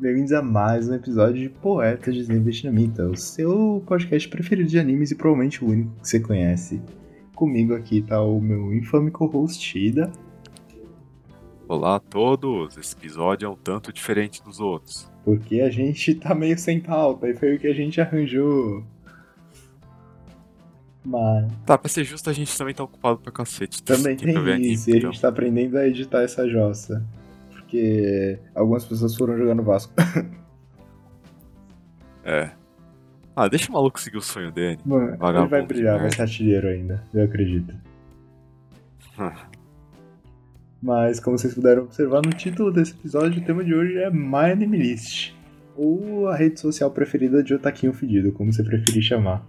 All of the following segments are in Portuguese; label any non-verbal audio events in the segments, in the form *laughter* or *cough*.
Bem-vindos a mais um episódio de Poeta de Zen Vietnamita, o seu podcast preferido de animes e provavelmente o único que você conhece. Comigo aqui tá o meu infame co-host Ida. Olá a todos! Esse episódio é um tanto diferente dos outros. Porque a gente tá meio sem pauta e foi o que a gente arranjou. Mas. Tá, pra ser justo, a gente também tá ocupado pra cacete. Também tem isso, e a gente tá aprendendo a editar essa jossa. Porque algumas pessoas foram jogar no Vasco. *laughs* é. Ah, deixa o maluco seguir o sonho dele. Mano, ele vai brilhar, vai ser artilheiro ainda, eu acredito. *laughs* Mas, como vocês puderam observar no título desse episódio, o tema de hoje é My List. Ou a rede social preferida de Otaquinho Fedido, como você preferir chamar.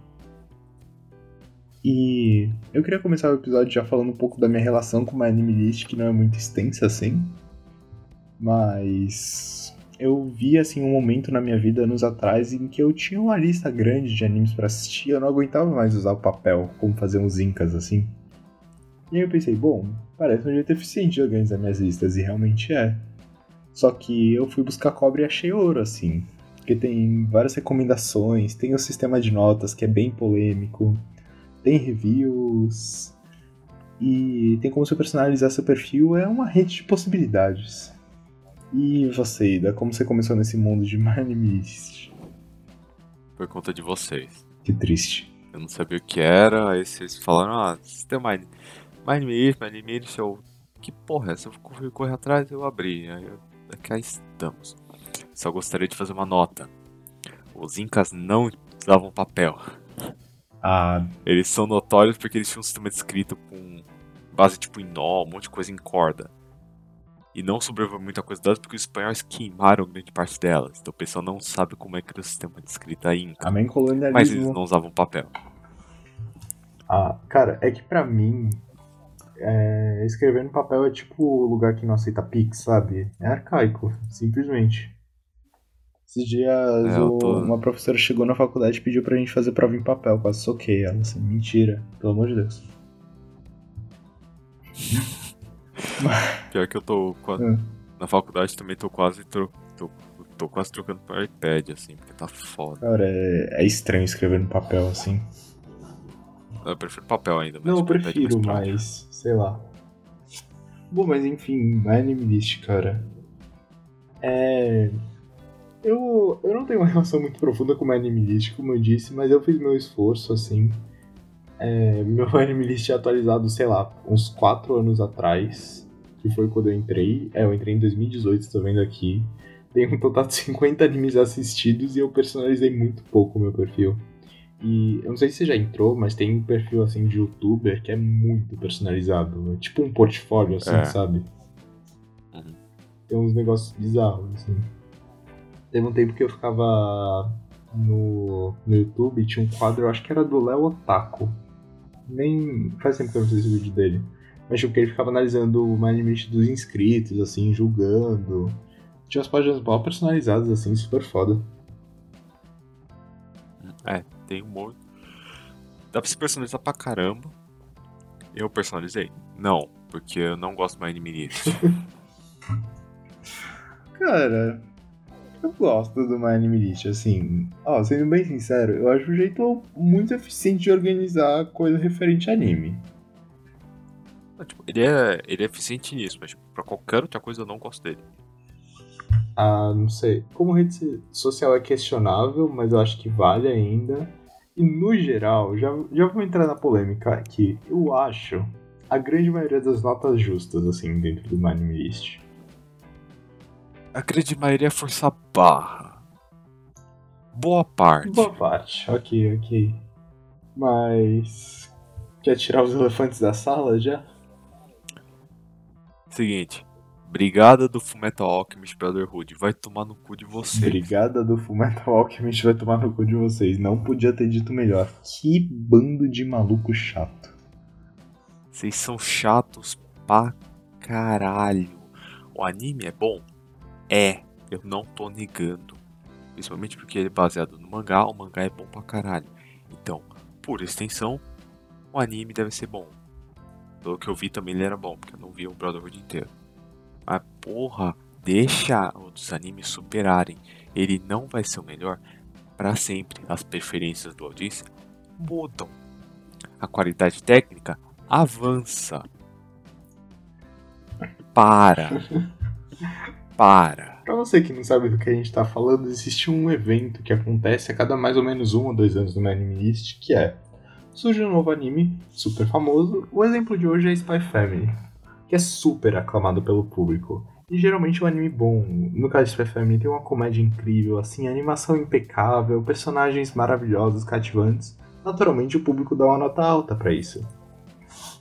E eu queria começar o episódio já falando um pouco da minha relação com My List, que não é muito extensa assim. Mas eu vi assim um momento na minha vida anos atrás em que eu tinha uma lista grande de animes para assistir, eu não aguentava mais usar o papel, como fazer uns incas assim. E aí eu pensei, bom, parece um jeito eficiente de organizar minhas listas, e realmente é. Só que eu fui buscar cobre e achei ouro, assim. Porque tem várias recomendações, tem o sistema de notas que é bem polêmico, tem reviews, e tem como você personalizar seu perfil, é uma rede de possibilidades. E você, Ida, como você começou nesse mundo de Manimist? Por conta de vocês. Que triste. Eu não sabia o que era, aí vocês falaram, ah, você tem Mind Mind eu. Que porra é essa? Eu fui correr atrás eu abri. Aí eu, aqui estamos. Só gostaria de fazer uma nota. Os Incas não usavam papel. Ah. Eles são notórios porque eles tinham um sistema de escrita com base tipo em nó, um monte de coisa em corda. E não sobreviveu muita coisa delas porque os espanhóis queimaram grande parte delas. Então o pessoal não sabe como é que era o sistema de escrita Inca. Amém colonialismo. Mas eles não usavam papel. Ah, cara, é que para mim é, escrever no papel é tipo o lugar que não aceita Pix, sabe? É arcaico, simplesmente. Esses dias é, tô... uma professora chegou na faculdade e pediu pra gente fazer prova em papel, quase soquei ela, assim, mentira, pelo amor de Deus. *laughs* Pior que eu tô quase... É. na faculdade também tô quase tro... tô, tô quase trocando para iPad, assim, porque tá foda. Cara, é, é estranho escrever no papel, assim. Eu prefiro papel ainda. Não, eu prefiro, mas sei lá. Bom, mas enfim, Anime List, cara. É. Eu, eu não tenho uma *laughs* relação muito profunda com o Anime List, como eu disse, mas eu fiz meu esforço, assim. É, meu *laughs* Anime List é atualizado, sei lá, uns 4 anos atrás, que foi quando eu entrei. É, eu entrei em 2018, estou vendo aqui. Tem um total de *laughs* 50 animes assistidos e eu personalizei muito pouco o meu perfil. E eu não sei se você já entrou, mas tem um perfil assim de youtuber que é muito personalizado. É tipo um portfólio, assim, é. sabe? Uhum. Tem uns negócios bizarros, assim. Teve um tempo que eu ficava no, no YouTube e tinha um quadro, eu acho que era do Léo Otaku. Nem. Faz tempo que eu não esse vídeo dele. Mas tipo, que ele ficava analisando o management dos inscritos, assim, julgando. Tinha umas páginas mal personalizadas, assim, super foda. É, tem humor. Dá pra se personalizar pra caramba. Eu personalizei? Não, porque eu não gosto mais de Minist. *laughs* Cara, eu gosto do My Anime List, assim. Ó, sendo bem sincero, eu acho um jeito muito eficiente de organizar coisa referente a anime. Tipo, ele, é, ele é eficiente nisso, mas tipo, pra qualquer outra coisa eu não gosto dele. Ah, não sei. Como rede social é questionável, mas eu acho que vale ainda. E no geral, já, já vou entrar na polêmica aqui. Eu acho a grande maioria das notas justas, assim, dentro do Anime List. A grande maioria é força barra. Boa parte. Boa parte, ok, ok. Mas. Quer tirar os elefantes da sala já? Seguinte, Brigada do Fullmetal Alchemist Brotherhood vai tomar no cu de vocês. Brigada do Fullmetal Alchemist vai tomar no cu de vocês. Não podia ter dito melhor. Que bando de maluco chato. Vocês são chatos pra caralho. O anime é bom? É, eu não tô negando. Principalmente porque ele é baseado no mangá, o mangá é bom pra caralho. Então, por extensão, o anime deve ser bom. Pelo que eu vi também ele era bom, porque eu não vi o Brotherhood inteiro. Mas porra, deixa os animes superarem. Ele não vai ser o melhor para sempre. As preferências do audiência mudam. A qualidade técnica avança. Para. *laughs* Para. Pra você que não sabe do que a gente tá falando, existe um evento que acontece a cada mais ou menos um ou dois anos no Anime List, que é surge um novo anime super famoso. O exemplo de hoje é Spy Family, que é super aclamado pelo público. E geralmente é um anime bom. No caso de Spy Family tem uma comédia incrível, assim, animação impecável, personagens maravilhosos, cativantes. Naturalmente o público dá uma nota alta para isso.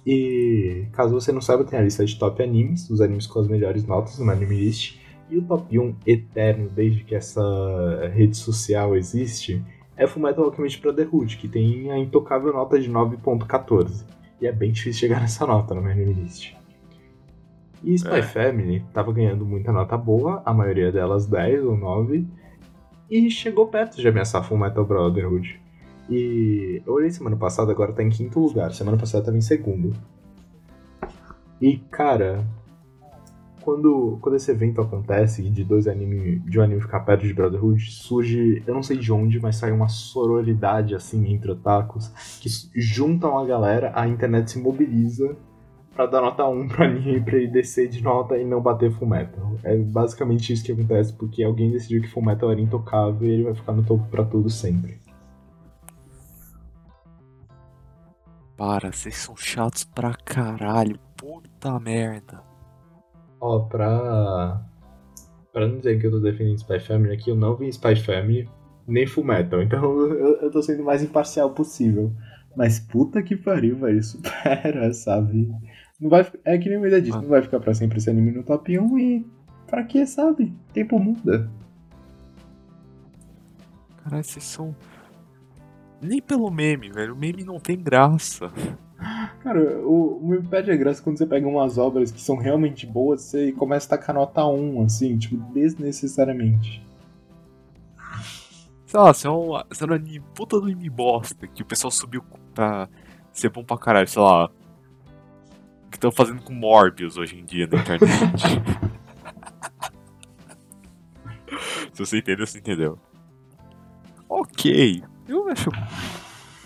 E caso você não saiba, tem a lista de top animes, os animes com as melhores notas no Anime List. E o top 1 eterno, desde que essa rede social existe, é Fullmetal Alchemist Brotherhood, que tem a intocável nota de 9.14. E é bem difícil chegar *laughs* nessa nota no Anime List. E Spy é. Family tava ganhando muita nota boa, a maioria delas 10 ou 9, e chegou perto de ameaçar Fullmetal Brotherhood. E eu olhei semana passada, agora tá em quinto lugar. Semana passada tava em segundo. E, cara, quando, quando esse evento acontece de dois anime, de um anime ficar perto de Brotherhood, surge, eu não sei de onde, mas sai uma sororidade assim entre otakus que juntam a galera, a internet se mobiliza para dar nota 1 pro anime pra ele descer de nota e não bater Fullmetal. É basicamente isso que acontece, porque alguém decidiu que Fullmetal era intocável e ele vai ficar no topo para tudo sempre. Para, vocês são chatos pra caralho. Puta merda. Ó, pra. Pra não dizer que eu tô defendendo Spy Family aqui, eu não vi Spy Family nem Fullmetal, então *laughs* eu, eu tô sendo o mais imparcial possível. Mas puta que pariu, velho, *laughs* supera, sabe? Não vai, é que nem o Ida disse, ah. não vai ficar pra sempre esse anime no top 1 e. Pra que, sabe? Tempo muda. Caralho, vocês são nem pelo meme, velho. O meme não tem graça. Cara, o, o meme perde a graça quando você pega umas obras que são realmente boas você começa a tacar nota 1, assim, tipo, desnecessariamente. Sei lá, você é um, você é um anime, puta do anime bosta, que o pessoal subiu pra ser bom pra caralho, sei lá. Que estão fazendo com Morbius hoje em dia na internet. *laughs* Se você entendeu, você entendeu. Ok, eu acho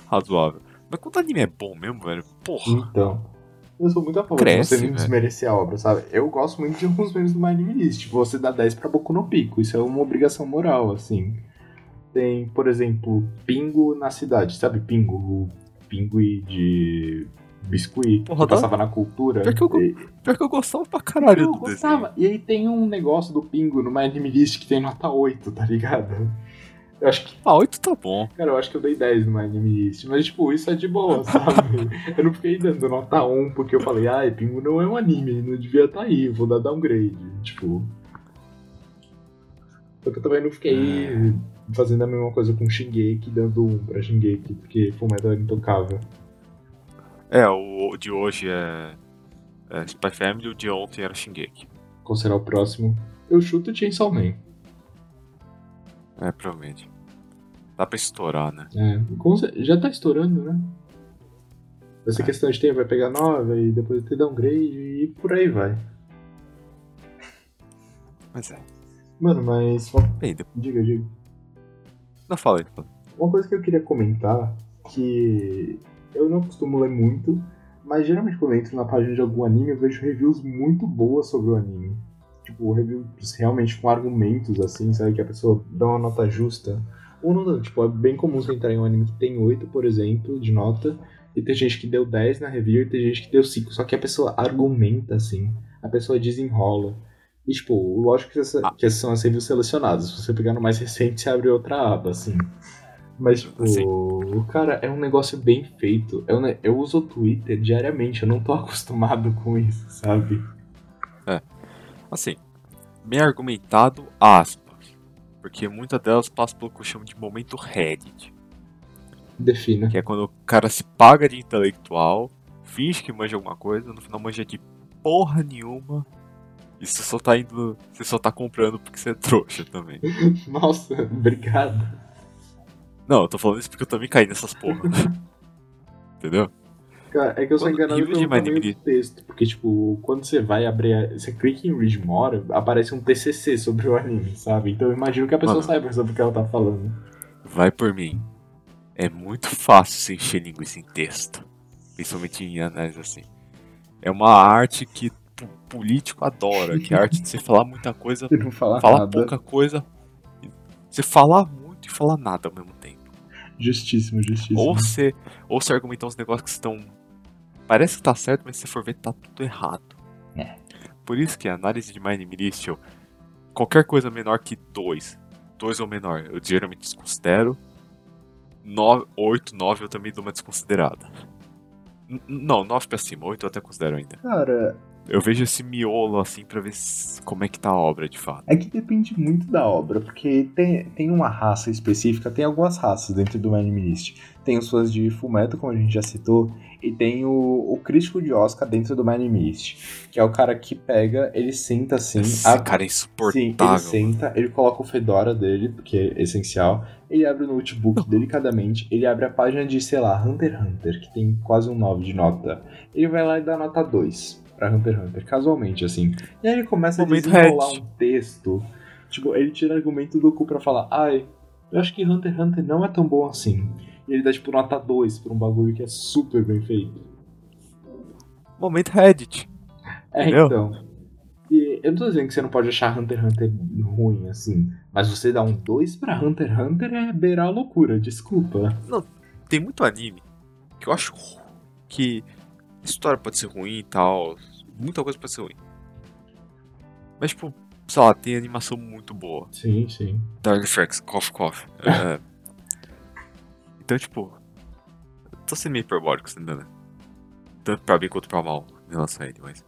razoável. Mas quando o anime é bom mesmo, velho, porra. Então. Eu sou muito a favor Cresce, de você nem desmerecer a obra, sabe? Eu gosto muito de alguns memes do My Anime List. Tipo, você dá 10 pra Boku no Pico. Isso é uma obrigação moral, assim. Tem, por exemplo, Pingo na cidade. Sabe Pingo? O Pingo de biscuit Porra, que tá... passava na cultura. Pior que, eu, e... pior que eu gostava pra caralho eu do gostava. Desenho. E aí tem um negócio do Pingo no My Anime List que tem nota 8, tá ligado? Eu acho que. Ah, 8 tá bom. Cara, eu acho que eu dei 10 no anime List. Mas, tipo, isso é de boa, *laughs* sabe? eu não fiquei dando nota 1 porque eu falei, ah, Pingo não é um anime, não devia estar tá aí, vou dar downgrade. Tipo. Só que eu também não fiquei é. fazendo a mesma coisa com Shingeki, dando 1 pra Shingeki, porque Fullmetal era intocável. É, o de hoje é, é Spy Family, o de ontem era Shingeki. Qual será o próximo? Eu chuto Chainsaw Man. É, provavelmente. Dá pra estourar, né? É, já tá estourando, né? Essa é. questão de tempo vai pegar nova e depois ter downgrade e por aí vai. Mas é. Mano, mas. Bem, depois... Diga, diga. Não fala aí. Uma coisa que eu queria comentar, que eu não costumo ler muito, mas geralmente quando eu entro na página de algum anime eu vejo reviews muito boas sobre o anime tipo, reviews realmente com argumentos, assim, sabe? Que a pessoa dá uma nota justa. Ou não, tipo, é bem comum você entrar em um anime que tem 8, por exemplo, de nota, e tem gente que deu 10 na review e tem gente que deu 5. Só que a pessoa argumenta, assim, a pessoa desenrola. E, tipo, lógico que, essa, que essas são as reviews selecionadas. Se você pegar no mais *laughs* recente, você abre outra aba, assim. Mas, tipo, assim. cara, é um negócio bem feito. Eu, eu uso o Twitter diariamente, eu não tô *laughs* acostumado com isso, sabe? É. Assim, bem argumentado, aspas. Porque muitas delas passam pelo que eu chamo de momento Reddit. Defina. Que é quando o cara se paga de intelectual, finge que manja alguma coisa, no final manja de porra nenhuma. E você só tá indo. Você só tá comprando porque você é trouxa também. *laughs* Nossa, obrigado. Não, eu tô falando isso porque eu também caí nessas porra. *laughs* Entendeu? Cara, é que eu sou enganado pelo tamanho do texto. Porque, tipo, quando você vai abrir. a- Você clica em Read More, aparece um TCC sobre o anime, sabe? Então eu imagino que a pessoa Mano. saiba sobre o que ela tá falando. Vai por mim. É muito fácil você encher linguiça em texto. Principalmente em análise assim. É uma arte que o político adora, que é a arte de você falar muita coisa, *laughs* Você não fala falar nada. pouca coisa. Você falar muito e falar nada ao mesmo tempo. Justíssimo, justíssimo. Ou você, ou você argumentar uns negócios que estão. Parece que tá certo, mas se você for ver, tá tudo errado. É. Por isso que a análise de Mind Initial, qualquer coisa menor que 2, 2 ou menor, eu geralmente desconsidero. 9, 8, 9 eu também dou uma desconsiderada. N- não, 9 pra cima, 8 eu até considero ainda. Cara, Eu vejo esse miolo assim pra ver como é que tá a obra de fato. é que depende muito da obra, porque tem, tem uma raça específica, tem algumas raças dentro do Animalist. Tem os fãs de Fullmetal, como a gente já citou, e tem o, o crítico de Oscar dentro do Animalist, que é o cara que pega, ele senta assim, Esse abre- cara é Sim, insuportável. ele senta, ele coloca o Fedora dele, porque é essencial. Ele abre o notebook delicadamente, ele abre a página de, sei lá, Hunter x Hunter, que tem quase um 9 de nota. Ele vai lá e dá nota 2 pra Hunter x Hunter, casualmente, assim. E aí ele começa a desenrolar um texto. Tipo, ele tira argumento do cu pra falar, ai, eu acho que Hunter x Hunter não é tão bom assim. E ele dá, tipo, nota 2 pra um bagulho que é super bem feito. Momento Reddit. É, Entendeu? então. E eu não tô dizendo que você não pode achar Hunter x Hunter ruim, assim. Mas você dar um 2 pra Hunter x Hunter é beirar a loucura, desculpa. tem muito anime que eu acho que a história pode ser ruim e tal, muita coisa pode ser ruim. Mas, tipo, sei lá, tem animação muito boa. Sim, sim. Dark Franks, Cough Cough. é. *laughs* Então, tipo, tô sendo meio hiperbólico, você entendeu, né? Tanto pra bem quanto pra mal em relação a ele, mas.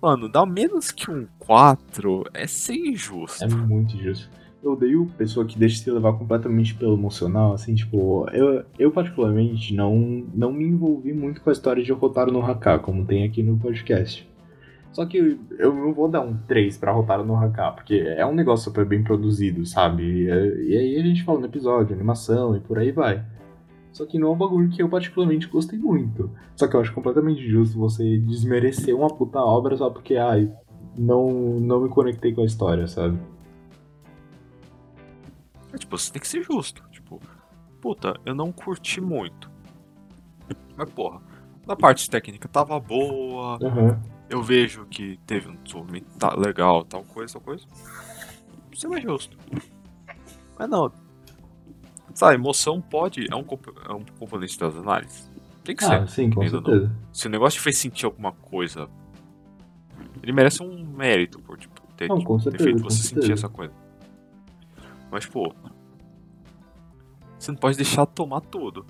Mano, dar menos que um 4 é ser injusto. É muito injusto. Eu odeio pessoa que deixa se levar completamente pelo emocional, assim, tipo, eu, eu particularmente não, não me envolvi muito com a história de Rotaro no Haka, como tem aqui no podcast. Só que eu não vou dar um 3 pra Rotaro no Haka, porque é um negócio super bem produzido, sabe? E, e aí a gente fala no episódio, animação e por aí vai. Só que não é um bagulho que eu particularmente gostei muito. Só que eu acho completamente injusto você desmerecer uma puta obra só porque, ai, não, não me conectei com a história, sabe? É, tipo, você tem que ser justo. Tipo, puta, eu não curti muito. Mas, porra, na parte técnica tava boa. Aham. Eu vejo que teve um desenvolvimento tá legal, tal coisa, tal coisa. Isso é justo. Mas não. Sabe, emoção pode. É um, é um componente das análises. Tem que Ah, ser. sim, com ou não. certeza. Se o negócio te fez sentir alguma coisa. Ele merece um mérito por tipo, ter, Não, com ter certeza, feito você certeza. sentir essa coisa. Mas, pô. Você não pode deixar tomar tudo.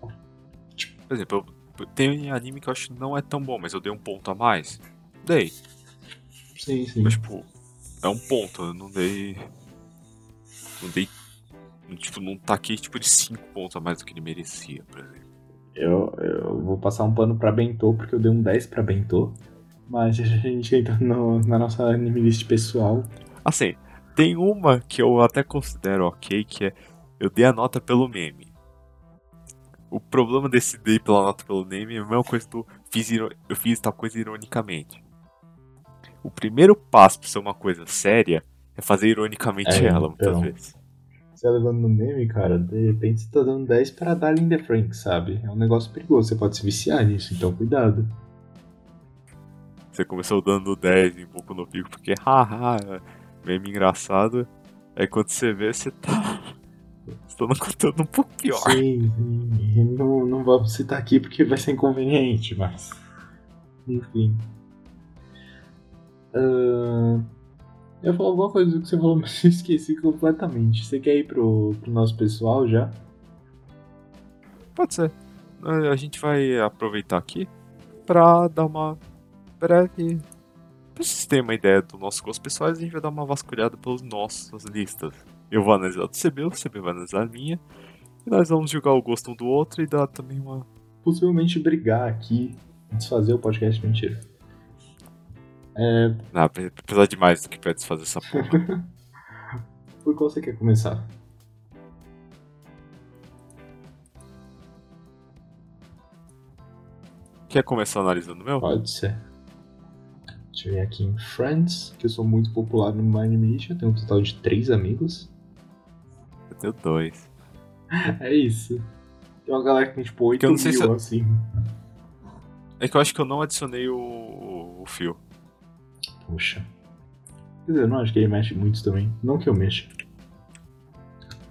Por exemplo, eu, tem anime que eu acho que não é tão bom, mas eu dei um ponto a mais. Dei. Sim, sim. Mas, tipo, é um ponto, eu não dei. Não dei. Tipo, não taquei tipo de 5 pontos a mais do que ele merecia, por exemplo. Eu, eu vou passar um pano pra Bentô, porque eu dei um 10 pra Bentô. Mas a gente entra no- na nossa anime list pessoal. Assim, tem uma que eu até considero ok, que é eu dei a nota pelo meme. O problema desse dei pela nota pelo meme é a mesma coisa do fiz eu fiz tal coisa ironicamente. O primeiro passo pra ser uma coisa séria é fazer ironicamente É, ela, muitas então. vezes. Você tá levando no meme, cara, de repente você tá dando 10 pra Darling the Frank, sabe? É um negócio perigoso, você pode se viciar nisso, então cuidado. Você começou dando 10 em pouco no pico porque, haha, meme engraçado. Aí quando você vê, você tá. *laughs* Você tá no conteúdo um pouco pior. Sim, sim. Não, não vamos citar aqui porque vai ser inconveniente, mas. Enfim. Ahn, Eu falar alguma coisa do que você falou, *laughs* mas eu esqueci completamente. Você quer ir pro, pro nosso pessoal já? Pode ser. A gente vai aproveitar aqui pra dar uma breve. Pra vocês terem uma ideia dos nossos gostos pessoais, a gente vai dar uma vasculhada pelas nossas listas. Eu vou analisar do CB, o CB vai analisar a minha. E nós vamos julgar o gosto um do outro e dar também uma. Possivelmente brigar aqui, desfazer o podcast, mentira. É, Ah, pre- apesar de mais do que pra desfazer essa porra. *laughs* por qual você quer começar? Quer começar analisando o meu? Pode ser. Deixa eu ver aqui em Friends, que eu sou muito popular no My Animation, tenho um total de três amigos. Eu tenho dois. *laughs* É isso. Tem uma galera que tem tipo 8 eu não mil, sei se assim. É que eu acho que eu não adicionei o, o fio. Poxa. Quer dizer, eu não acho que ele mexe muito também. Não que eu mexa.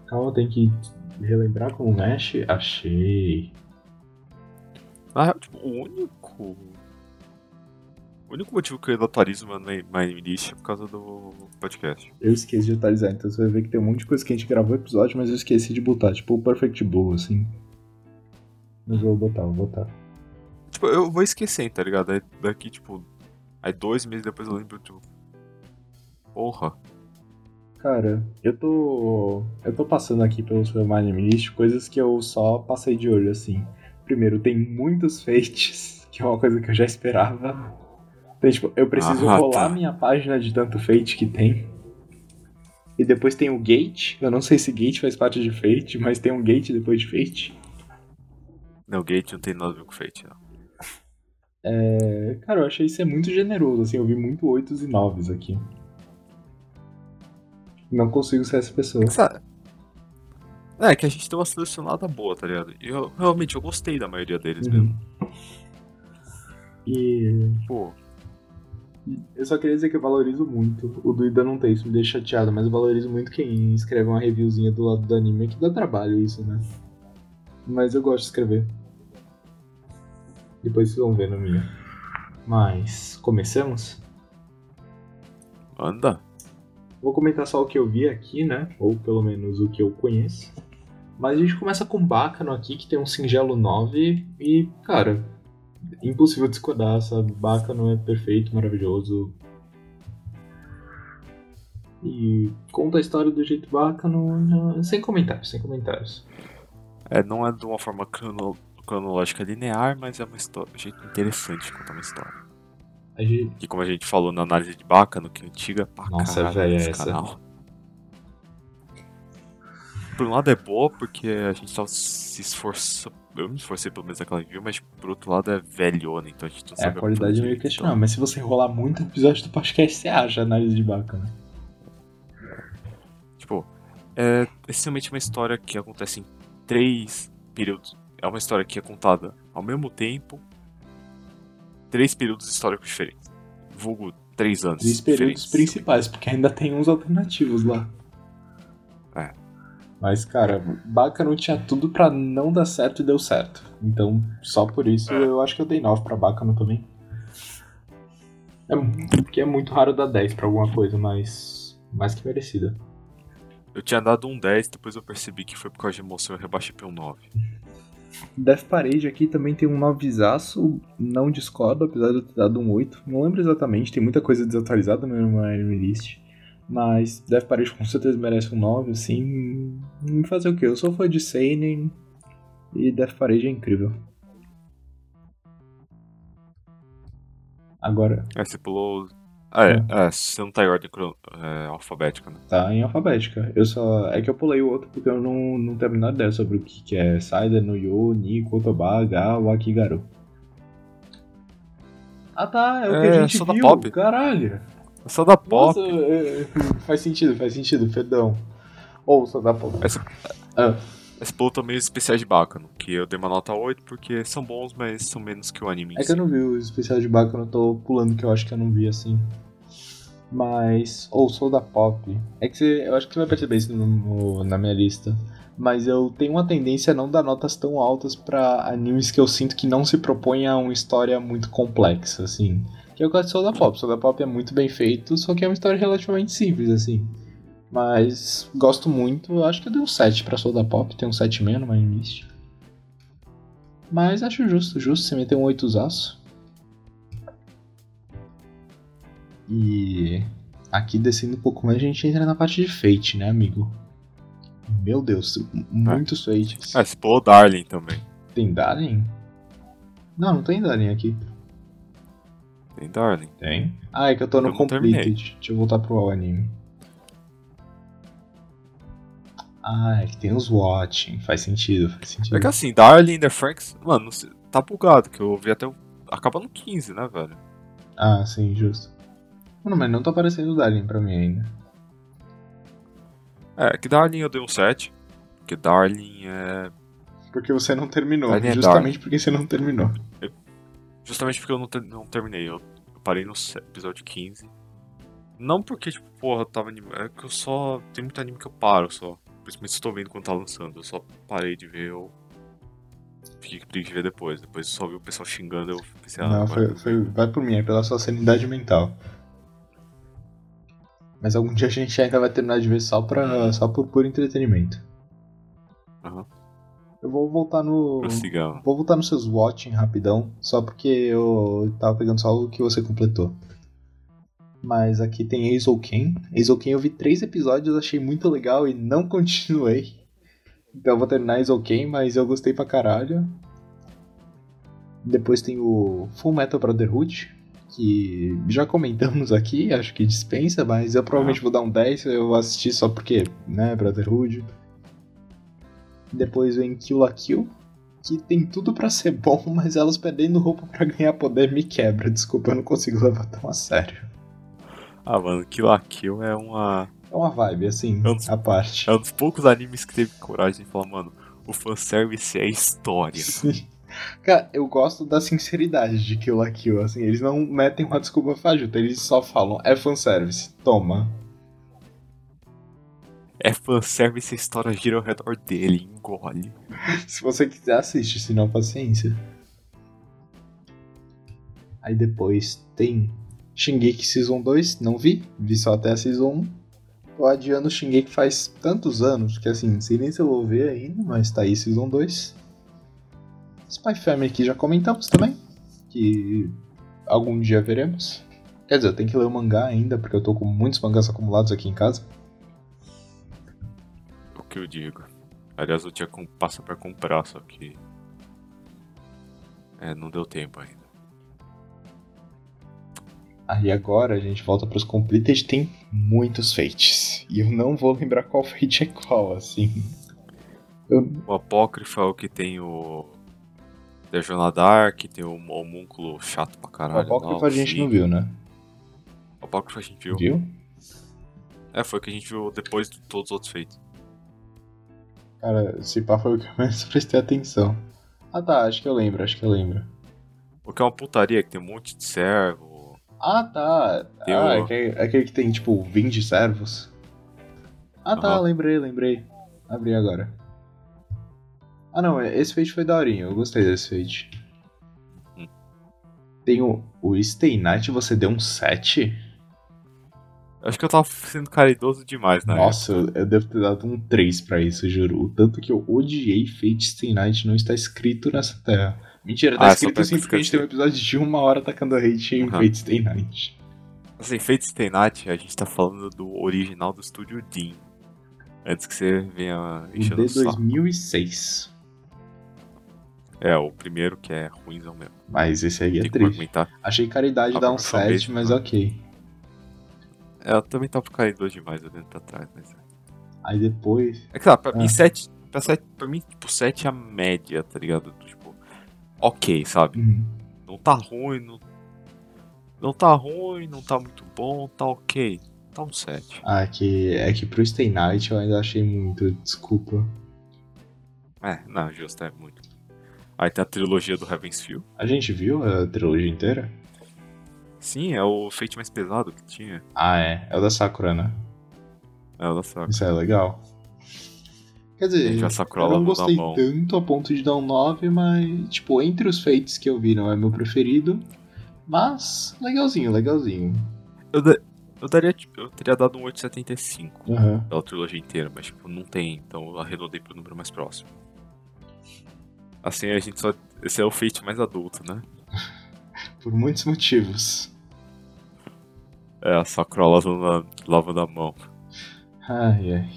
Calma, tem que relembrar como mexe. Achei. Real, tipo, o único. O único motivo que eu atualizo meu My List é por causa do podcast. Eu esqueci de atualizar, então você vai ver que tem um monte de coisa que a gente gravou episódio, mas eu esqueci de botar. Tipo o Perfect Blue, assim. Mas eu vou botar, vou botar. Tipo, eu vou esquecendo, tá ligado? Aí daqui, tipo. Aí dois meses depois eu lembro, tipo. Porra. Cara, eu tô. Eu tô passando aqui pelo seu Anime List coisas que eu só passei de olho, assim. Primeiro, tem muitos *laughs* fates, que é uma coisa que eu já esperava. Então, tipo, eu preciso Ah, rolar tá. minha página de tanto fate que tem. E depois tem o gate. Eu não sei se gate faz parte de fate, mas tem um gate depois de fate. Não, Gate não tem nada a ver com Fate, não. É, cara, eu achei isso é muito generoso, assim, eu vi muito oitos e noves aqui. Não consigo ser essa pessoa. Sabe? É, que a gente tem uma selecionada boa, tá ligado? E eu realmente eu gostei da maioria deles mesmo. Uhum. E Pô, eu só queria dizer que eu valorizo muito. O do Ida não tem, isso me deixa chateado, mas eu valorizo muito quem escreve uma reviewzinha do lado do anime, que dá trabalho isso, né? Mas eu gosto de escrever. Depois vocês vão ver na minha. Mas, começamos? anda. Vou comentar só o que eu vi aqui, né? Ou pelo menos o que eu conheço. Mas a gente começa com Bacano aqui, que tem um singelo 9 e, cara, impossível discordar, sabe? Bacano é perfeito, maravilhoso. E conta a história do jeito bacano, não- sem comentários, sem comentários. É, não é de uma forma crono- cronológica linear, mas é uma história, um jeito interessante de contar uma história. A gente, Que como a gente falou na análise de Bacano, que é antiga pra Nossa, caralho velha esse essa. canal. Por um lado é boa, porque a gente tava se esforçando. Eu me esforcei pelo menos naquela review, mas por outro lado é velhona, então a gente não é, a sabe qualidade é meio questionável, mas se você rolar muito episódio do podcast, você acha a análise de bacano. Tipo, é essencialmente uma história que acontece em três períodos. É uma história que é contada ao mesmo tempo, três períodos históricos diferentes. Vulgo três anos. Três períodos diferentes. principais, porque ainda tem uns alternativos lá. Mas, cara, Bacano tinha tudo pra não dar certo e deu certo. Então, só por isso, É. eu acho que eu dei 9 pra Bacano também. É, porque é muito raro dar 10 pra alguma coisa, mas mais que merecida. Eu tinha dado um 10, depois eu percebi que foi por causa de emoção e rebaixei pra um 9. Death Parade aqui também tem um 9zaço, não discordo, apesar de eu ter dado um 8. Não lembro exatamente, tem muita coisa desatualizada no meu anime list. Mas Death Parade com certeza merece um 9, assim. Hum, Fazer o quê? Eu sou fã de Seinen e Death Parade é incrível. Agora, Aí você pulou. Ah, é, é, você não tá em ordem é, alfabética, né? tá em alfabética. Eu só. É que eu pulei o outro porque eu não, não tenho a menor ideia sobre o que, que é Saida no Yo, Nico, Otoba, Ga, Wakigaru. Ah tá, é o que É, a gente só da viu, pop. caralho. Só da pop. Nossa, faz sentido, faz sentido, perdão. Ou só da pop. Essa, Ah, esse pulou também os especiais de Bacano, que eu dei uma nota 8 porque são bons, mas são menos que o anime. é que si. eu não vi o especial de Baco, eu tô pulando que eu acho que eu não vi assim. Mas. Ou sou da pop. É que você, eu acho que você vai perceber isso no- no- na minha lista. Mas eu tenho uma tendência a não dar notas tão altas pra animes que eu sinto que não se propõem a uma história muito complexa, assim. Que é o caso de Soul da Pop. Soul da Pop é muito bem feito, só que é uma história relativamente simples, assim. Mas gosto muito, acho que eu dei um 7 pra Soul da Pop, tem um 7,5 no My List. Mas acho justo, justo você meter um 8 zaço. E aqui descendo um pouco mais a gente entra na parte de Fate, né, amigo? Meu Deus, muitos Fates. Ah, você pulou Darling também. Tem Darling? Não, não tem Darling aqui. Tem Darling. Tem? Ah, é que eu tô no Eu. Completed. Deixa eu voltar pro anime. Ah, é que tem os Watching. Faz sentido, faz sentido. É que assim, Darling The Franks, mano, tá bugado, que eu ouvi até o acaba no 15, né, velho? Ah, sim, justo. Mano, mas não tá aparecendo o Darling pra mim ainda. É, que Darling eu dei um 7. Porque Darling é. Porque você não terminou. Darling é justamente Darling. porque você não terminou. Justamente porque eu não, ter- não terminei. Eu, eu parei no episódio 15. Não porque, tipo, porra, eu tava animado. É que eu só. Tem muito anime que eu paro só. Principalmente se eu tô vendo quando tá lançando. Eu só parei de ver, eu. Fiquei com preguiça de ver depois. Depois eu só vi o pessoal xingando, eu pensei, ah, não, foi, foi- vai por mim, é pela sua sanidade mental. Mas algum dia a gente ainda vai terminar de ver só, pra, só por puro entretenimento. Aham. Eu vou voltar no. Vou voltar nos seus watching rapidão, só porque eu tava pegando só o que você completou. Mas aqui tem Hazel. Hazel Ken eu vi três episódios, achei muito legal e não *laughs* continuei. Então eu vou terminar Hazel Ken, mas eu gostei pra caralho. Depois tem o Full Metal Brotherhood, que já comentamos aqui, acho que dispensa, mas eu provavelmente vou dar um 10, eu vou assistir só porque, né, Brotherhood. Depois vem Kill la Kill, que tem tudo pra ser bom, *laughs* mas elas perdendo roupa pra ganhar poder me quebra. Desculpa, eu não consigo levar tão a sério. Ah, mano, Kill la Kill é uma. É uma vibe, assim, Eu não- a parte. É um dos poucos animes que teve coragem de falar, mano, o fanservice é história. Sim. Cara, eu gosto da sinceridade de Kill la Kill, assim, eles não metem uma desculpa fajuta, eles só falam, é fanservice, toma. É fanservice, a história gira ao redor dele, engole. *laughs* Se você quiser, assiste, senão paciência. Aí depois tem Shingeki Season 2, não vi, vi só até a Season 1. Tô adiando Shingeki faz tantos anos que assim, não sei nem se eu vou ver ainda, mas tá aí Season 2. Spy Family que já comentamos também, que algum dia veremos. Quer dizer, eu tenho que ler o mangá ainda, porque eu tô com muitos mangás acumulados aqui em casa. O que eu digo. Aliás, eu tinha com... passa pra comprar, só que. É, não deu tempo ainda. Aí agora a gente volta pros Completed, tem muitos fates. E eu não vou lembrar qual fate é qual, assim. Eu, O Apócrifo é o que tem o. Dejona Dark, tem o homúnculo chato pra o caralho. Apócrifo lá, a gente não viu, né? O Apócrifo a gente viu. Viu? É, foi o que a gente viu depois de todos os outros feitos. Cara, esse pá foi o que eu menos *laughs* prestei atenção. Ah tá, acho que eu lembro, acho que eu lembro. O que é uma putaria, que tem um monte de servo. Ah tá, Tem ah, o- é aquele, é aquele que tem tipo 20 servos. Ah tá, Aham. lembrei, lembrei. Abri agora. Ah não, esse fate foi daorinha, eu gostei desse fate. Hum. Tem o, o Stay Night, você deu um 7? Acho que eu tava sendo caridoso demais, né? Nossa, eu, eu devo ter dado um 3 pra isso, juro. O tanto que eu odiei Fate Stay Night não está escrito nessa terra. Mentira, tá Ah, só escrito tá porque a gente tem um episódio de uma hora tacando hate em Aham. Fate Stay Night. Assim, Fate Stay Night, a gente tá falando do original do estúdio Dean. Antes que você venha enchendo de o saco. 2006. É, o primeiro que é ruimzão mesmo. Mas esse aí é triste. Achei caridade dar um pra começar 7, mesmo, mas né? ok. É, eu também tava caridoso demais eu dentro pra trás, mas... Aí depois. É que lá, pra Ah. mim 7... Pra, 7, pra mim, tipo, 7 é a média, tá ligado? Tipo, ok, sabe? Uhum. Não tá ruim, não... Não tá ruim, não tá muito bom, tá ok. Tá um 7. Ah, é que, é que pro Stay Night eu ainda achei muito, desculpa. É, não, justo, é muito. Aí tem a trilogia do Heaven's Feel. A gente viu a trilogia inteira? Sim, é o Fate mais pesado que tinha. Ah, é. É o da Sakura, né? É o da Sakura. Isso é legal. Quer dizer, eu não gostei tanto a ponto de dar um 9, mas, tipo, entre os feitos que eu vi, não é meu preferido. Mas, legalzinho, legalzinho. Eu, da- eu daria, tipo, eu teria dado um 8,75 Aham. pela trilogia inteira, mas tipo, não tem, então eu arredondei pro número mais próximo. Assim a gente só. Esse é o Fate mais adulto, né? Por muitos motivos. É, a Sakura lavando a, lavando a mão. Ai, ai.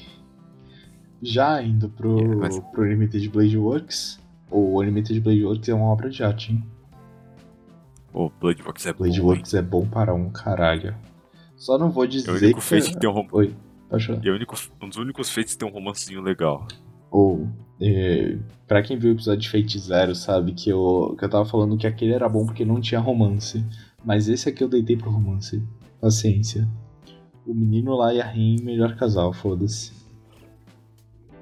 Já indo pro, É, mas- pro Limited Blade Works. O Limited Blade Works é uma obra de arte, hein? O Blood Box é Blade bom. Works é bom para um caralho. Só não vou É o dizer único que. Fate que tem um rom... Oi, pode falar. e é o único, um dos únicos Fates que tem um romancezinho legal. Ou, é, pra quem viu o episódio de Fate Zero, sabe que eu, que eu tava falando que aquele era bom porque não tinha romance. Mas esse aqui eu deitei pro romance. Paciência. O menino lá e a Rin, melhor casal, foda-se.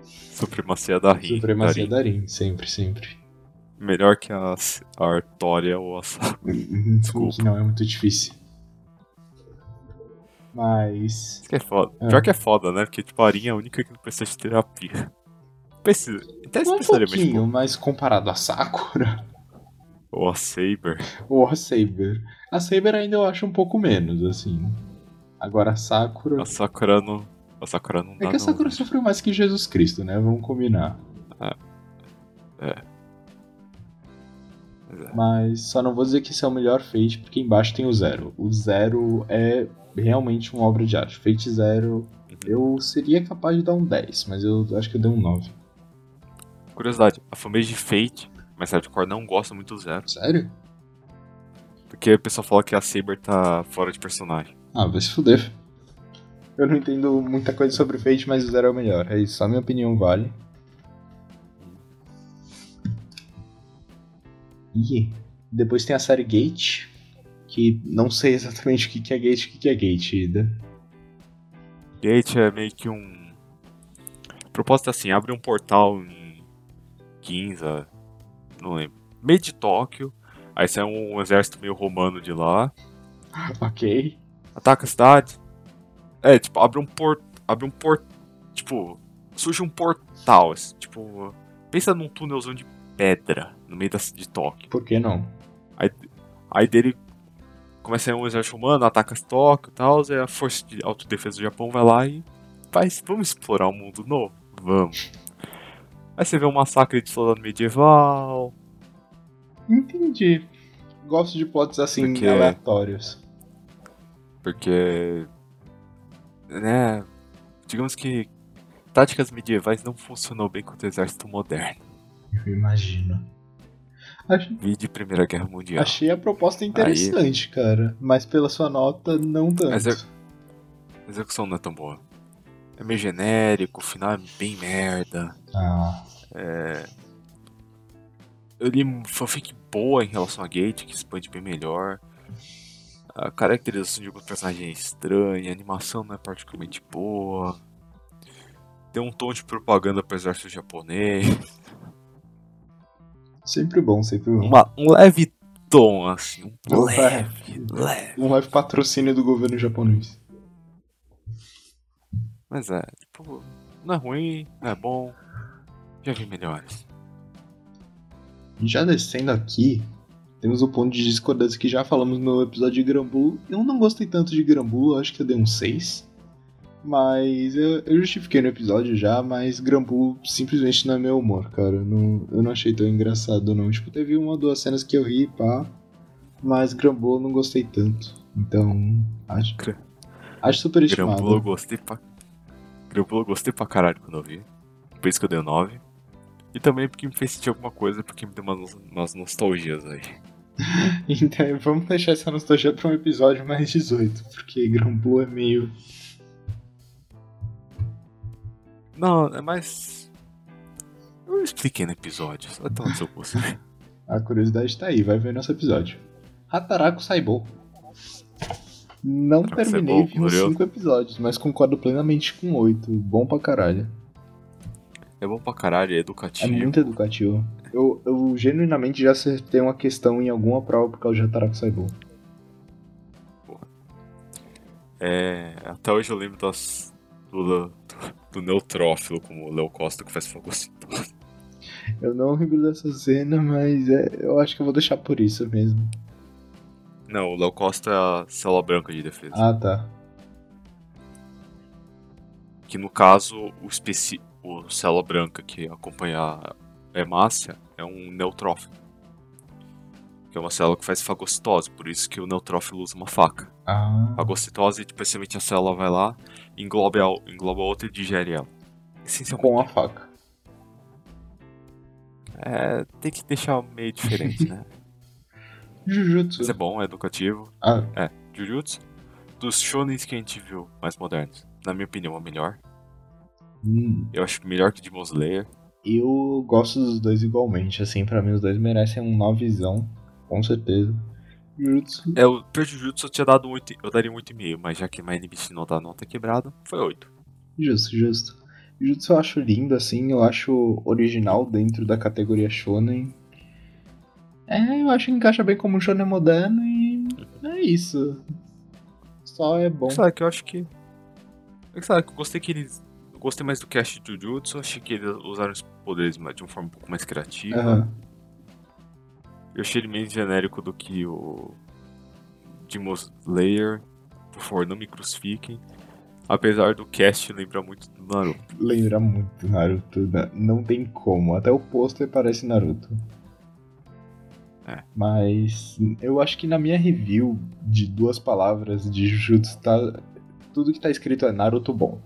Supremacia da Rin. Supremacia da Rin, sempre, sempre. Melhor que a, a Artória ou a Desculpa. Não, é muito difícil. Mas. Isso que é foda. Pior que é foda, né? Porque, tipo, a Arin é a única que não precisa de terapia. Precisa. Até um pouquinho, mas comparado a Sakura. Ou a Saber. Ou a Saber. A Saber ainda eu acho um pouco menos, assim. Agora a Sakura. A Sakura não. A Sakura não é dá. É que a Sakura não, sofreu mais que Jesus Cristo, né? Vamos combinar. É. É. é. Mas só não vou dizer que esse é o melhor Fate, porque embaixo tem o Zero. O Zero é realmente uma obra de arte. Fate Zero, uhum. eu seria capaz de dar um 10, mas eu acho que eu dei um 9. Curiosidade, a fanbase de Fate, mas Hardcore não gosta muito do Zero. Sério? Porque o pessoal fala que a Saber tá fora de personagem. Ah, vai se fuder. Eu não entendo muita coisa sobre Fate, mas o Zero é o melhor. É isso, só minha opinião vale. E depois tem a série Gate, que não sei exatamente o que é Gate o que é Gate, Ida. Gate é meio que um. A proposta é assim: abre um portal em Ginza, não lembro, meio de Tóquio, aí sai um exército meio romano de lá. *laughs* Ok. Ataca a cidade. É, tipo, abre um port. Abre um port. Tipo, surge um portal, assim, tipo. Pensa num túnelzão de pedra no meio da, de Tóquio. Por que não? Aí, aí dele começa a um exército humano, ataca as Tóquio e tal, a força de autodefesa do Japão vai lá e faz, vamos explorar um mundo novo? Vamos. Aí você vê um massacre de soldado medieval. Entendi. Gosto de plots assim porque... aleatórios. Porque. Né. Digamos que táticas medievais não funcionou bem contra o exército moderno. Eu imagino. Achei... de Primeira Guerra Mundial. Achei a proposta interessante, Aí... cara. Mas pela sua nota, não tanto. Mas a... a execução não é tão boa. É meio genérico, o final é bem merda. Ah. É... Eu li fanfic boa em relação a Gate, que expande bem melhor. A caracterização de alguns personagens é estranha, a animação não é particularmente boa. Tem um tom de propaganda pro exército japonês. Sempre bom, sempre bom. Uma, um leve tom, assim. Um leve, leve. Um leve patrocínio do governo japonês. Mas é, tipo, não é ruim, não é bom. Já vi melhores. Já descendo aqui, temos o ponto de discordância que já falamos no episódio de Grambu. Eu não gostei tanto de Grambu, acho que eu dei um 6. Mas eu, eu, justifiquei no episódio já, mas Grampu simplesmente não é meu humor, cara. Eu não, eu não achei tão engraçado, não. Tipo, teve uma ou duas cenas que eu ri, pá. Mas Grambu eu não gostei tanto. Então, acho. Acho super estimado. Grambu eu gostei pra. Grambu eu gostei pra caralho quando eu vi. Por isso que eu dei o 9. E também porque me fez sentir alguma coisa, porque me deu umas, umas nostalgias aí. *laughs* então, vamos deixar essa nostalgia pra um episódio mais 18, porque Grambu é meio Não, é mais. Eu expliquei no episódio, só tá no seu curso. *laughs* A curiosidade tá aí, vai ver nosso episódio. Hataraku Saibou. Não terminei, uns 5 episódios, mas concordo plenamente com 8. Bom pra caralho. É bom pra caralho, é educativo. É muito educativo. Eu, eu genuinamente já acertei uma questão em alguma prova por causa de Hataraku Saibou. É, até hoje eu lembro das, do, do neutrófilo, como o Léo Costa que faz fagocitose. Eu não lembro dessa cena, mas é, eu acho que eu vou deixar por isso mesmo. Não, o Léo Costa é a célula branca de defesa. Ah, tá. Que no caso, o, especi... o célula branca que acompanha a hemácia é um neutrófilo. Que é uma célula que faz fagocitose, por isso que o neutrófilo usa uma faca. Ah. Fagocitose, especialmente a célula vai lá, engloba, engloba a outra e digere ela. Com a faca. É, tem que deixar meio diferente, *laughs* né? Jujutsu. Mas é bom, é educativo. Ah. É, Jujutsu. Dos shonens que a gente viu mais modernos, na minha opinião, é o melhor. Hum. Eu acho melhor que Demon Slayer. Eu gosto dos dois igualmente, assim, pra mim os dois merecem um novezão, com certeza. Jujutsu. É, o pra Jujutsu eu tinha dado um 8, eu daria um 8,5, mas já que My Beast não dá nota quebrada, foi 8. Justo, justo. Jujutsu eu acho lindo, assim, eu acho original dentro da categoria shonen. É, eu acho que encaixa bem como um shonen moderno e é isso. Só é bom. Sabe que eu acho que. É sabe que eu gostei que eles. Eu gostei mais do cast de Jujutsu, achei que eles usaram os poderes de uma forma um pouco mais criativa. Aham. Eu achei ele menos genérico do que o Demon Slayer. Por favor, não me crucifiquem. Apesar do cast lembrar muito do Naruto. Lembra muito Naruto, né? não tem como. Até o pôster parece Naruto. É. Mas eu acho que na minha review de duas palavras de Jujutsu tá. Tudo que tá escrito é Naruto bom.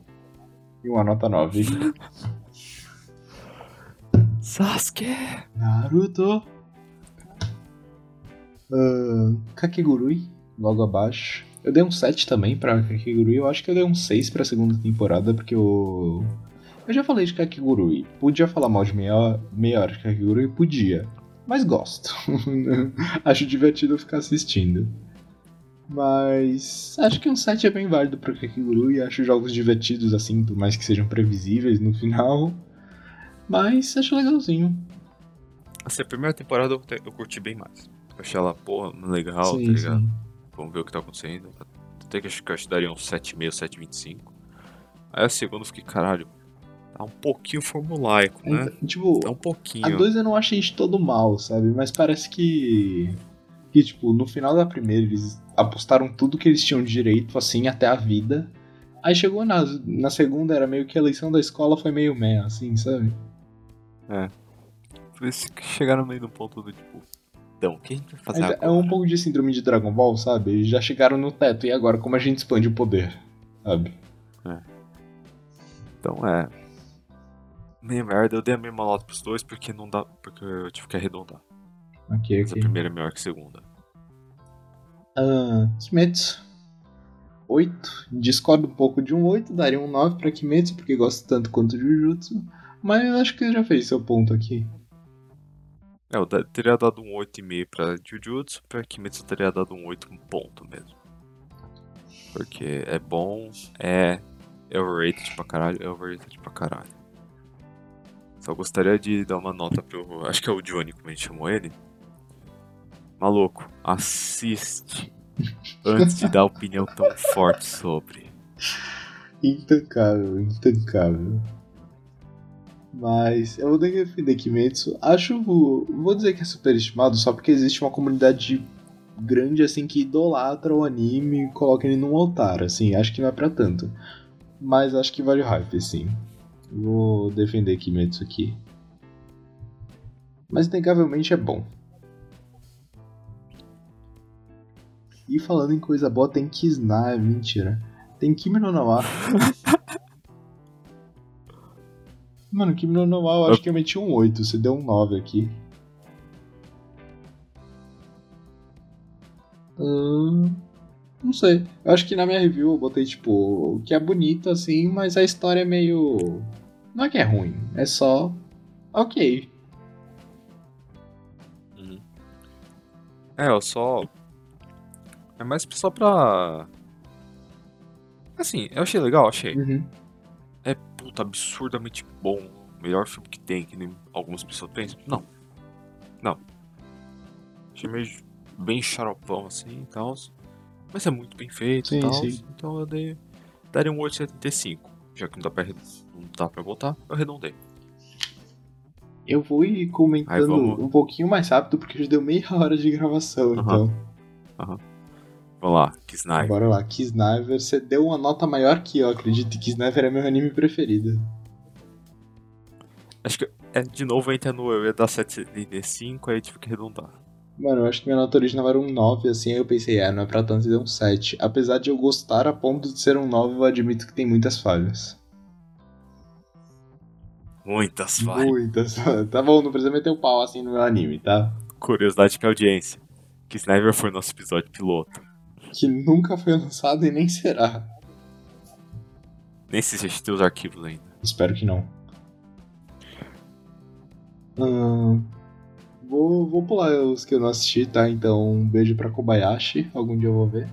E uma nota 9. *laughs* Sasuke! Naruto! Kakegurui, logo abaixo. Eu dei um 7 também pra Kakegurui. Eu acho que eu dei um 6 pra segunda temporada, porque eu. Eu já falei de Kakegurui. Podia falar mal de meia, meia hora de Kakegurui? Podia. Mas gosto. *laughs* acho divertido ficar assistindo. Mas acho que um 7 é bem válido pra Kakegurui. Acho jogos divertidos, assim, por mais que sejam previsíveis no final. Mas acho legalzinho. Assim, a primeira temporada eu, eu curti bem mais. Eu achei ela, porra, legal, Sim, tá ligado? sim. Vamos ver o que tá acontecendo. Até que acho que eu acho que daria um 7,5, 7,25. Aí a segunda eu fiquei, caralho, tá um pouquinho formulaico, né? Então, Tipo, Tá um A pouquinho. 2 eu não achei de todo mal, sabe? Mas parece que. Que, tipo, no final da primeira eles apostaram tudo que eles tinham direito, assim, até a vida. Aí chegou na, na segunda, era meio que a eleição da escola foi meio meh, assim, sabe? Por isso que chegaram meio no ponto do tipo, então, o que a gente vai fazer Mas agora? é um pouco de síndrome de Dragon Ball, sabe? Eles já chegaram no teto, e agora como a gente expande o poder, sabe? Então é. Meio merda, eu dei a mesma nota pros dois porque não dá. Porque eu tive que arredondar. Ok, Mas a ok. primeira é melhor que a segunda. Ah, Kimetsu. 8. Discordo um pouco de um 8, daria um 9 pra Kimetsu, porque gosto tanto quanto de Jujutsu. Mas eu acho que já fez seu ponto aqui. É, eu teria dado um 8,5 pra Jujutsu, pra Kimetsu eu teria dado um 8 um ponto mesmo. Porque é bom, é é overrated pra caralho, é overrated pra caralho. Só gostaria de dar uma nota pro. Acho que é o Johnny, como a gente chamou ele. Maluco, assiste antes de dar opinião tão forte sobre. Intancável, intancável. Mas eu vou ter que defender Kimetsu. Acho. Vou dizer que é superestimado só porque existe uma comunidade grande assim que idolatra o anime e coloca ele num altar. Assim, acho que não é pra tanto. Mas acho que vale o hype, sim. Vou defender Kimetsu aqui. Mas inegavelmente é bom. E falando em coisa boa, tem Kisna, mentira. Tem Kimi no Nawa. *laughs* Mano, Kimi no Nawa eu acho que eu meti um 8, você deu um 9 aqui. Ahn, não sei. Eu acho que na minha review eu botei, tipo, que é bonito assim, mas a história é meio. Não é que é ruim, é só. Ok. Uhum. É, eu só. É mais só pra. Assim, eu achei legal, achei. Uhum. É puta absurdamente bom. O melhor filme que tem, que nem algumas pessoas pensam. Não. Não. Achei meio bem xaropão assim e tal. Mas é muito bem feito Sim, e tal. sim. Então eu dei. Daria um 8,75. Já que não dá pra, não dá pra botar, eu arredondei. Eu vou ir comentando vamos- um pouquinho mais rápido, porque já deu meia *laughs* hora de gravação, então. Vamos lá, Kisnai. Bora lá, Kisniver, você deu uma nota maior que eu, acredito que Kisniver é meu anime preferido. Acho que é, de novo entra no eu ia dar 7,75, aí tive que arredondar. Mano, eu acho que minha nota original era um 9, assim, aí eu pensei, é, não é pra tanto, e deu um 7. Apesar de eu gostar a ponto de ser um 9, eu admito que tem muitas falhas. Muitas falhas. Muitas. tá bom, não precisa meter o pau assim no meu anime, tá? Curiosidade pra audiência. Que Sniper foi nosso episódio piloto. Que nunca foi lançado e nem será. Nem se tem os arquivos ainda. Espero que não. Ahn, vou, vou pular os que eu não assisti, tá? Então, um beijo pra Kobayashi. Algum dia eu vou ver.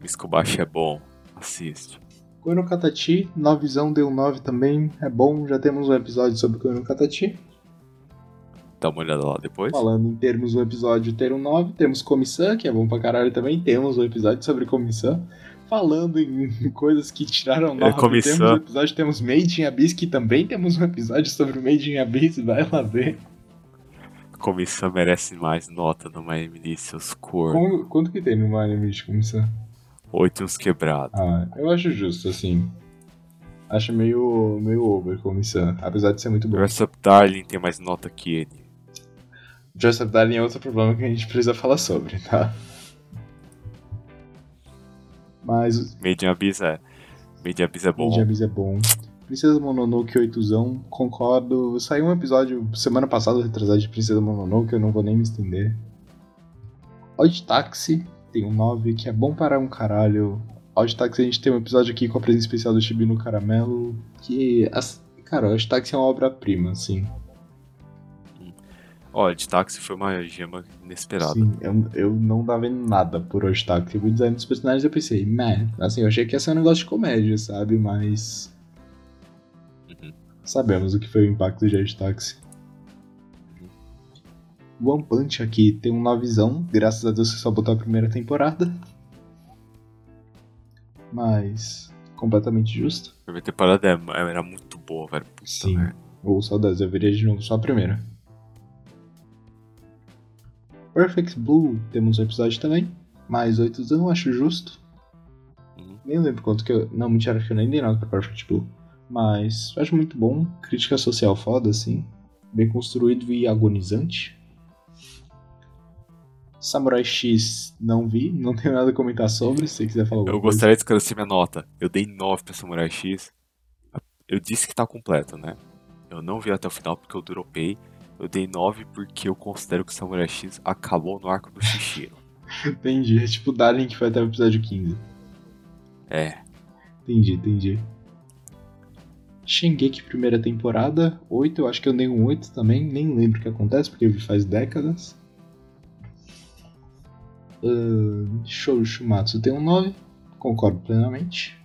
Miss Kobashi é bom. Assiste. Koe no Katachi, Novizão deu 9 também. É bom, já temos um episódio sobre Koe no Katachi. Dá uma olhada lá depois. Falando em termos um episódio ter um 9, temos Comissão, que é bom pra caralho também. Temos um episódio sobre Comissão. Falando em *laughs* coisas que tiraram 9, Comissão. temos um episódio, temos Made in Abyss, que também temos um episódio sobre Made in Abyss, vai lá ver. Comissão merece mais nota no Miami Heat, seus cor. Como- quanto que tem no anime de Comissão? Oito uns quebrados. Ah, eu acho justo, assim. Acho meio, meio over Comissão, apesar de ser muito bom. Dress Up Darling tem mais nota que ele. Joseph Darling é outro problema que a gente precisa falar sobre, tá? Mas in Abyss é. In Abyss é bom. Made in Abyss é bom. Princesa Mononoke 8zão, concordo. Saiu um episódio semana passada, retrasado, de Princesa Mononoke, eu não vou nem me estender. Odd Taxi tem um 9 que é bom para um caralho. Odd Taxi a gente tem um episódio aqui com a presença especial do Chibi no Caramelo, que... as- Cara, Odd Taxi é uma obra-prima, assim. Ó, de táxi foi uma gema inesperada. Sim, eu, eu não tava vendo nada por Odd Taxi. O design dos personagens eu pensei, meh, assim, eu achei que ia ser um negócio de comédia, sabe? Mas... Sabemos o que foi o impacto de Odd Taxi. One Punch aqui tem um novizão, graças a Deus que só botou a primeira temporada. Mas completamente justo. A primeira temporada é- era muito boa, velho. Puta Sim. merda. Ou saudades, eu veria de novo só a primeira. Perfect Blue, temos um episódio também. Mais oitozão, acho justo. Uhum. Nem lembro quanto que eu. Não, mentira, acho que eu nem dei nada pra Perfect Blue. Mas acho muito bom. Crítica social foda, assim. Bem construído e agonizante. Samurai X não vi, não tenho nada a comentar sobre, se você quiser falar alguma Eu coisa. gostaria de esclarecer minha nota. Eu dei 9 pra Samurai X. Eu disse que tá completo, né? Eu não vi até o final porque eu dropei. Eu dei 9 porque eu considero que Samurai X acabou no arco do Shishiro. *laughs* Entendi, é tipo Darling que foi até o episódio 15. É. Entendi, entendi. Shingeki primeira temporada, 8, eu acho que eu dei um 8 também, nem lembro o que acontece, porque eu vi faz décadas. Uh, Shou Shumatsu tem um 9, concordo plenamente.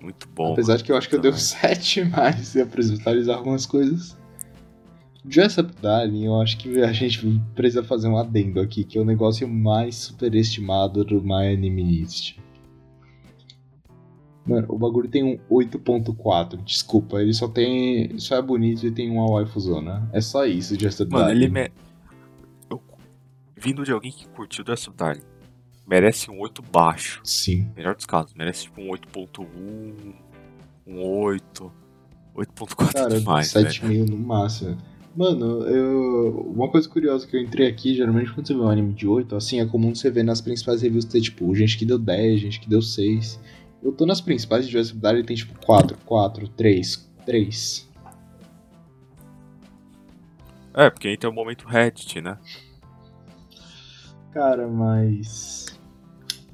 Muito bom. Apesar de que eu acho que eu dei um também. 7, *laughs* mas eu preciso atualizar algumas coisas. Dress Up Darling, eu acho que a gente precisa fazer um adendo aqui, que é o negócio mais superestimado do My Anime List. Mano, o bagulho tem um 8.4, desculpa, ele só tem. Só é bonito e tem uma waifuzona. É só isso, Dress Up Mano, ele me... eu... Vindo de alguém que curtiu Up Darling, merece um 8 baixo. Sim. Melhor dos casos, merece tipo um 8.1, um 8, 8.4 Cara, é demais, velho. 7,5 no máximo. Mano, eu. Uma coisa curiosa que eu entrei aqui, geralmente quando você vê um anime de 8, assim, é comum você ver nas principais reviews ter, tipo, gente que deu 10, gente que deu 6. Eu tô nas principais de Park e tem, tipo, 4, 4, 3, 3. É, porque aí tem o momento Reddit, né? Cara, mas.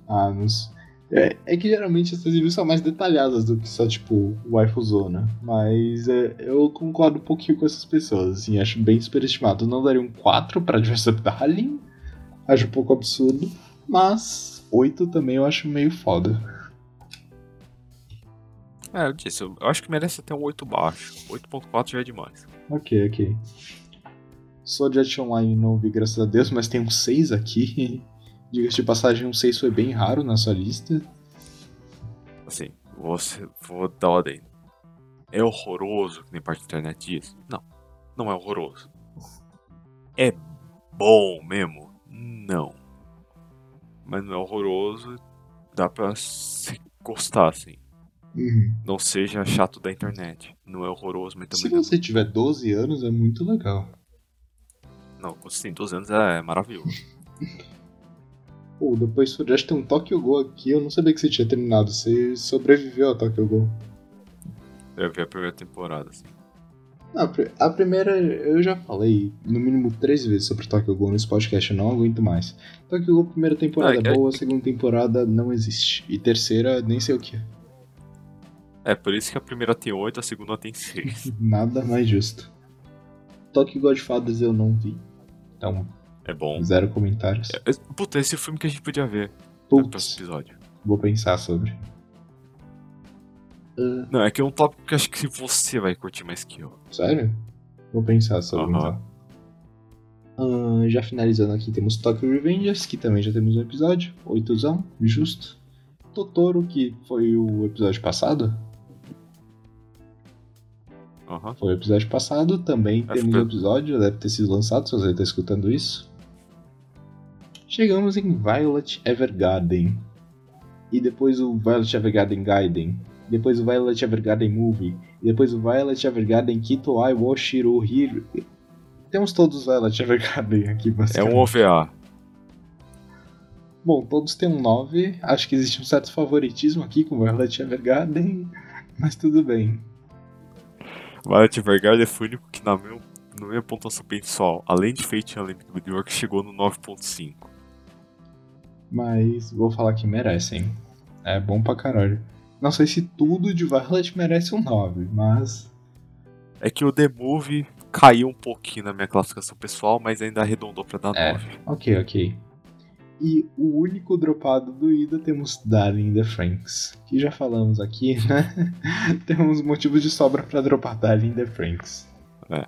Ah, não. É, é que geralmente essas reviews são mais detalhadas do que só, tipo, waifuzona. Mas é, eu concordo um pouquinho com essas pessoas, assim, acho bem superestimado. Não daria um 4 pra *laughs* Jurassic Darling, acho um pouco absurdo, mas 8 também eu acho meio foda. É, eu disse, eu acho que merece até um 8 baixo. 8.4 já é demais. Ok, ok. Sword Art Online não vi, graças a Deus, mas tem um 6 aqui. *laughs* Diga-se de passagem, um 6 foi bem raro na sua lista. Assim, vou, vou dar o adendo. É horroroso, que nem parte da internet diz? Não, não é horroroso. É bom mesmo? Não. Mas não é horroroso, dá pra se gostar, assim. Uhum. Não seja chato da internet. Não é horroroso, mas Se também não. você tiver 12 anos, é muito legal. Não, quando você tem 12 anos é maravilhoso. *laughs* Pô, depois Art tem um Tokyo Go aqui, eu não sabia que você tinha terminado. Você sobreviveu ao Tokyo Go. Eu vi a primeira temporada, assim. Não, a pri- a primeira eu já falei no mínimo três vezes sobre Tokyo Go nesse podcast, eu não aguento mais. Tokyo Go, primeira temporada Ah, é é- boa, segunda temporada não existe. E terceira, nem sei o que é. É, por isso que a primeira tem 8, a segunda tem 6. *laughs* Nada mais justo. Tokyo Godfathers eu não vi. Então, É bom. zero comentários. É- é- Puta, esse filme que a gente podia ver Putz, episódio. vou pensar sobre. Ah, Não, é que é um tópico que acho que você vai curtir mais que eu. sério? Vou pensar sobre Aham. então. Ah, já finalizando aqui, temos Tokyo Revengers, que também já temos um episódio. Oitozão, justo. Totoro, que foi o episódio passado. Aham. Foi o episódio passado, também Acho temos que- um episódio, deve ter sido lançado, se você está escutando isso. Chegamos em Violet Evergarden. E depois o Violet Evergarden Gaiden. Depois o Violet Evergarden Movie. E depois o Violet Evergarden Kito Ai Woshiro Hiro. Temos todos os Violet Evergarden aqui, É um OVA. Bom, todos têm um 9. Acho que existe um certo favoritismo aqui com Violet Evergarden. Mas tudo bem. Violet Evergarden foi o único que, na minha, na minha pontuação pessoal, além de Fate Unlimited York, chegou no 9.5. Mas vou falar que merecem. É bom pra caralho. Não sei se tudo de Violet merece um 9, mas. É que o The Movie caiu um pouquinho na minha classificação pessoal, mas ainda arredondou pra dar É. 9. Ok, ok. E o único dropado do Ida temos Darling in the Franks. Que já falamos aqui, *laughs* né? temos motivos de sobra pra dropar Darling in the Franks. É.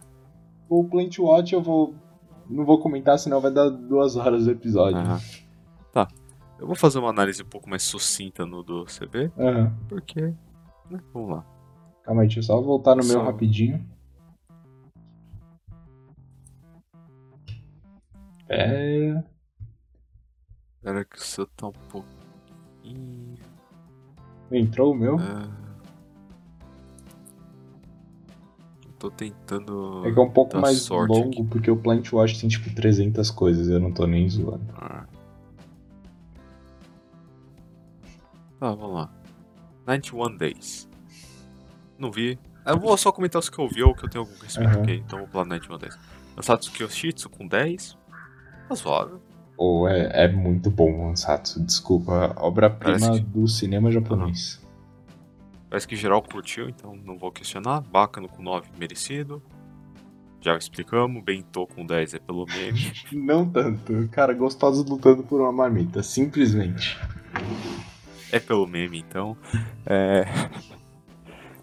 O Plant Watch eu vou. Não vou comentar, senão vai dar duas horas do episódio. Aham. Tá. Eu vou fazer uma análise um pouco mais sucinta no do CB, Aham. porque. Né? Vamos lá. Calma aí, deixa eu só voltar no meu Só. rapidinho. É. Espera que o seu tá um pouquinho. Entrou o meu? Eu tô tentando. É que é um pouco mais sorte longo, aqui. porque o Plant Watch tem tipo 300 coisas, eu não tô nem zoando. Ah. Tá, vamos lá. 91 Days. Não vi. Eu vou só comentar os que eu vi ou que eu tenho algum respeito, Aham. ok? Então vou pular 91 Days. Satsuki Yoshitsu com 10. Razoável. Ou é, é muito bom, Ansatsu, desculpa. Obra-prima que- do cinema japonês. Parece que geral curtiu, então não vou questionar. Bacano com 9, merecido. Já explicamos. Bento com 10 é pelo meme. *laughs* Não tanto. Cara, gostosos lutando por uma marmita, simplesmente. é pelo meme, então. É.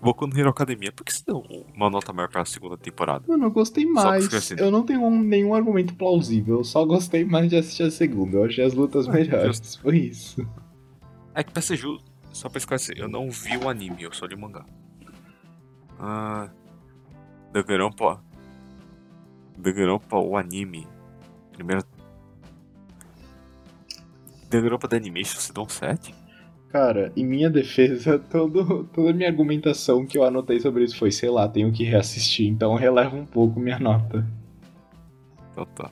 Boku no Hero Academia. Por que você deu uma nota maior pra segunda temporada? Mano, eu gostei mais. assim- Eu não tenho um- nenhum argumento plausível, eu só gostei mais de assistir a segunda. Eu achei as lutas Ah, melhores. justo. Foi isso. É que pra ser justo, só pra esclarecer, eu não vi o anime, eu só li o mangá. Ah. Danganronpa. Danganronpa, o anime. Primeiro. Danganronpa da Animation, você dá um 7? Cara, em minha defesa, *laughs* todo, toda a minha argumentação que eu anotei sobre isso foi, sei lá, tenho que reassistir, então releva um pouco minha nota. Tá.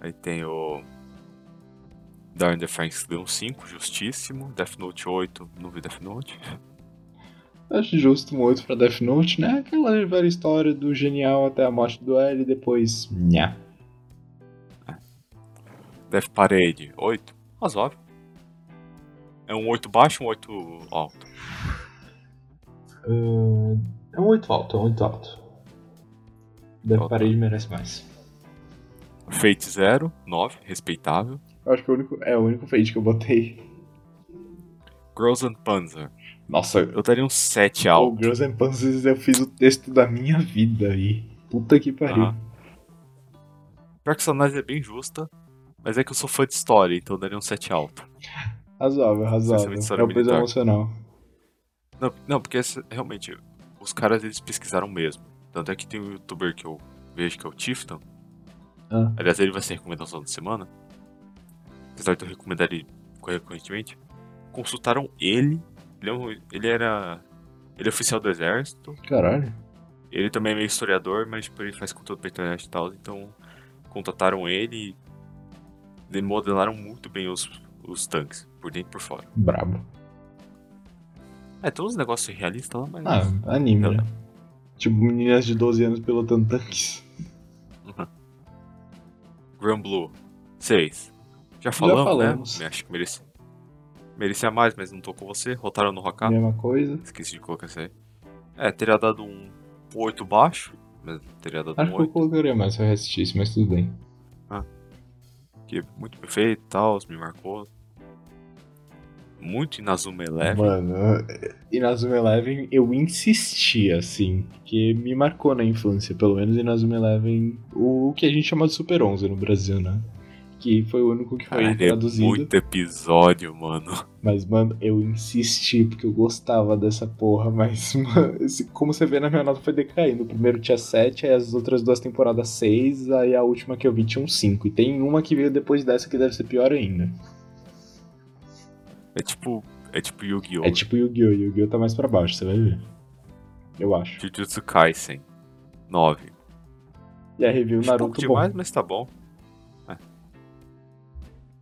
Aí tem o. Darn Franks deu um 5, justíssimo. Death Note 8, não vi Death Note. Acho justo um 8 pra Death Note, né? Aquela velha história do genial até a morte do L e depois. Nha. Death Parade 8, razoável. É um 8 baixo, um 8 alto. Uh, é um 8 alto, é um 8 alto. Death Alto. Parade merece mais. Fate 0, 9, respeitável. Eu acho que é o único, é o único fade que eu botei. Girls and Panzer, Nossa, eu daria um 7 o alto. Girls and Panzers eu fiz o texto da minha vida aí. Puta que pariu. Aham. Pior que essa análise é bem justa, mas é que eu sou fã de história, então eu daria um 7 alto. Razoável, razoável. História É o peso emocional. Não, não porque essa- realmente, os caras eles pesquisaram mesmo. Tanto é que tem um youtuber que eu vejo que é o Tifton. Ah. Aliás, ele vai ser recomendação da semana. Apesar de eu recomendar ele recorrentemente. Consultaram ele. Ele, é um- ele era. Ele é oficial do exército. Caralho. Ele também é meio historiador, mas tipo, ele faz conteúdo pra internet e tal. Então, contataram ele e modelaram muito bem os, os tanques, por dentro e por fora. Brabo. É, tem uns negócios realistas lá, mas. Ah, anime, né? Tipo, meninas de 12 anos pilotando tanques. Grand Blue 6. Já falamos, falamos. né? Acho que merecia. Merecia mais, mas não tô com você. Rotaram no Roká. Mesma coisa. Esqueci de colocar isso aí. É, teria dado um 8 baixo mas teria dado Acho um que eu 8. colocaria mais se eu reassistisse, mas tudo bem. Muito perfeito e tal, me marcou. Muito Inazuma Eleven. Mano, Inazuma Eleven eu insisti, assim, porque me marcou na infância, pelo menos Inazuma Eleven, o que a gente chama de Super 11 no Brasil, né? Que foi o único que foi Caralho, é traduzido. muito episódio, mano. Mas, mano, eu insisti porque eu gostava dessa porra, mas, *laughs* mano, esse- como você vê na minha nota foi decaindo. O primeiro tinha 7, aí as outras duas temporadas 6, aí a última que eu vi tinha um 5. E tem uma que veio depois dessa que deve ser pior ainda. É tipo. É tipo Yu-Gi-Oh! É tipo Yu-Gi-Oh! Yu-Gi-Oh! tá mais pra baixo, você vai ver. Eu acho. Jujutsu Kaisen 9. E a review um pouco Naruto demais, bom. mas tá bom.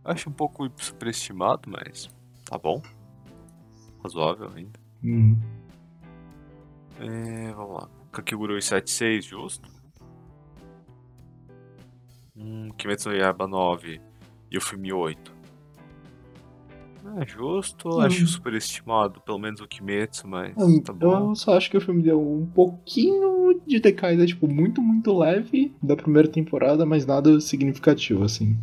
Acho um pouco superestimado, mas tá bom. Razoável ainda. Uhum. É, vamos lá. Kakegurui 76, justo. Hum, Kimetsu no Yaiba 9 e o filme 8. É justo, Hum. acho superestimado, pelo menos o Kimetsu, mas Hum, tá bom. Eu só acho que o filme deu um pouquinho de decaída, tipo, muito, muito leve da primeira temporada, mas nada significativo, assim.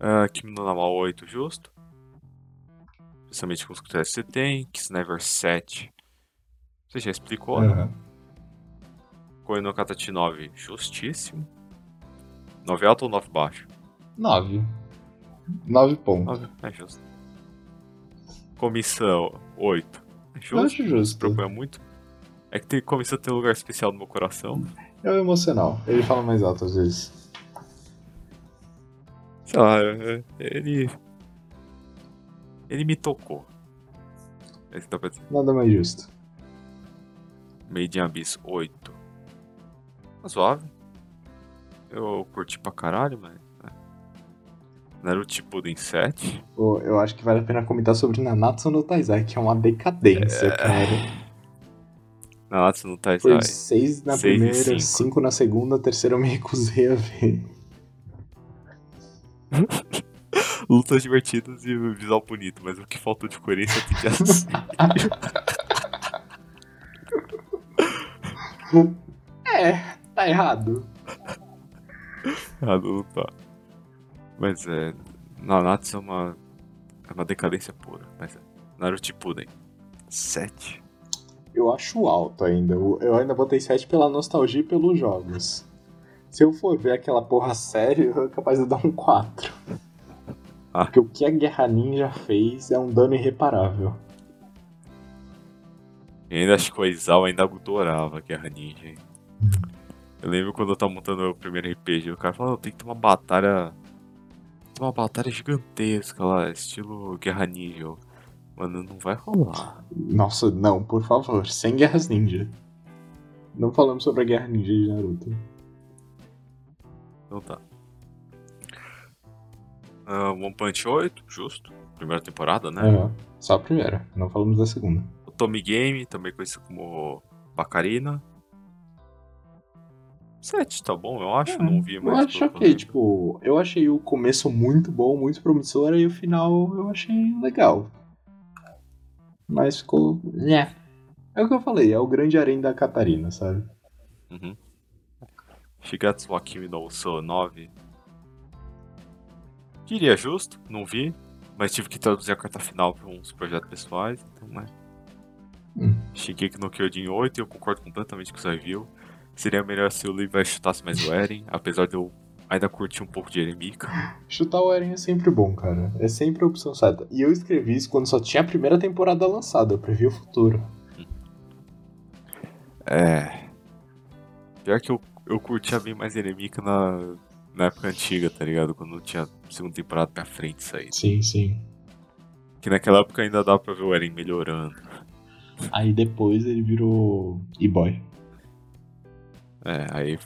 Ah, Kimi no Nama 8, justo. Principalmente com os critérios que você tem. Kisnever 7. Você já explicou, né? Aham. Koe no Katachi 9, justíssimo. 9 alto ou 9 baixo? Nove. Nove pontos. 9, é justo. Comissão 8. É Eu justo. acho Se justo. propõe muito. É que tem, comissão tem um lugar especial no meu coração. É o emocional. Ele fala mais alto às vezes. Sei lá, é- ele. Ele me tocou. É isso que pra dizer. Nada mais justo. Made in Abyss 8. Razoável. Eu curti pra caralho, mas. né. Naruto Shippuden 7. Pô, eu acho que vale a pena comentar sobre Nanatsu no Taizai, que é uma decadência, cara. Nanatsu no Foi Taizai. seis na Seis primeira, cinco. cinco na segunda, a terceira eu me recusei a ver. *laughs* Lutas divertidas e visual bonito, mas o que faltou de coerência tem que assistir. *laughs* É, tá errado. Ah, não tá. Mas é. Nanatsu é uma. É uma decadência pura. Mas é. Naruto Shippuden 7. Eu acho alto ainda. Eu eu ainda botei 7 pela nostalgia e pelos jogos. Se eu for ver aquela porra sério, eu é capaz de dar um 4. Ah. Porque o que a Guerra Ninja fez é um dano irreparável. E ainda acho que o Aizawa ainda adorava a Guerra Ninja. hein? Eu lembro quando eu tava montando o primeiro RPG, o cara falou, "Não, tem que ter uma batalha. Tem uma batalha gigantesca lá, estilo Guerra Ninja. Mano, não vai rolar. Nossa, não, por favor, sem Guerras Ninja. Não falamos sobre a Guerra Ninja de Naruto. Então tá. Ah, One Punch 8, justo. Primeira temporada, né? Aham. Só a primeira, não falamos da segunda. O Tommy Game, também conhecido como Bacarina. 7, tá bom, eu acho. não vi Eu mais. acho eu ok, lembro. tipo, eu achei o começo muito bom, muito promissor, e o final eu achei legal. Mas ficou. Né. É o que eu falei, é o grande harém da Catarina, sabe? Uhum. Shigatsu wa Kimi no Uso 9. Diria justo, não vi. Mas tive que traduzir a carta final para uns projetos pessoais, então, né. Hum. Shingeki no Kyojin 8, eu concordo completamente com o review. Seria melhor se o Levi chutasse mais o Eren, apesar de eu ainda curtir um pouco de Eremika. Chutar o Eren é sempre bom, cara. É sempre a opção certa. E eu escrevi isso quando só tinha a primeira temporada lançada, eu previ o futuro. É. Pior que eu, eu curtia bem mais Eremika na, na época antiga, tá ligado? Quando não tinha segunda temporada pra frente sair. Sim, sim. Que naquela época ainda dá pra ver o Eren melhorando. Aí depois ele virou e-boy. É, aí.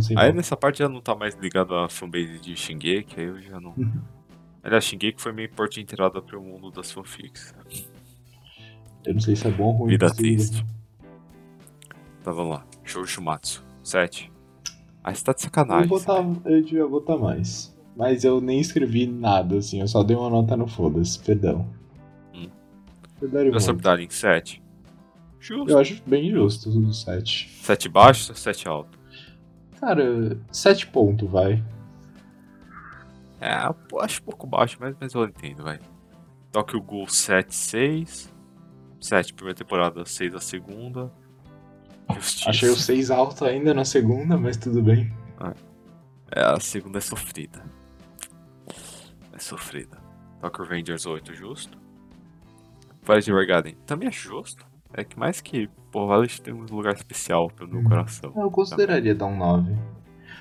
Sem Aí nessa parte já não tá mais ligado à fanbase de Shingeki, aí eu já não. *laughs* Aliás, Shingeki foi meio porta de entrada pro mundo das fanfics. Eu não sei se é bom ou ruim. Vida triste. Tá, vamos lá. Show Shumatsu. 7. Aí você tá de sacanagem. Eu, botar, eu devia botar mais. Mas eu nem escrevi nada, assim. Eu só dei uma nota no foda-se. Perdão. Hum. Perdaria Gossip muito. Darling 7. Justo. Eu acho bem justo o 7. 7 baixo ou 7 alto? Cara, 7 pontos, vai. É, eu acho pouco baixo, mas, mas eu entendo, vai. Tokyo Ghoul 7, 6. 7 primeira temporada, 6 a segunda. *laughs* Justiça. Achei o 6 alto ainda na segunda, mas tudo bem. É, a segunda é sofrida. É sofrida. Tokyo Rangers 8, justo. Violet Evergarden também acho justo. É que mais que, pô, Violet tem um lugar especial pro meu Hum. coração. Eu consideraria dar um 9.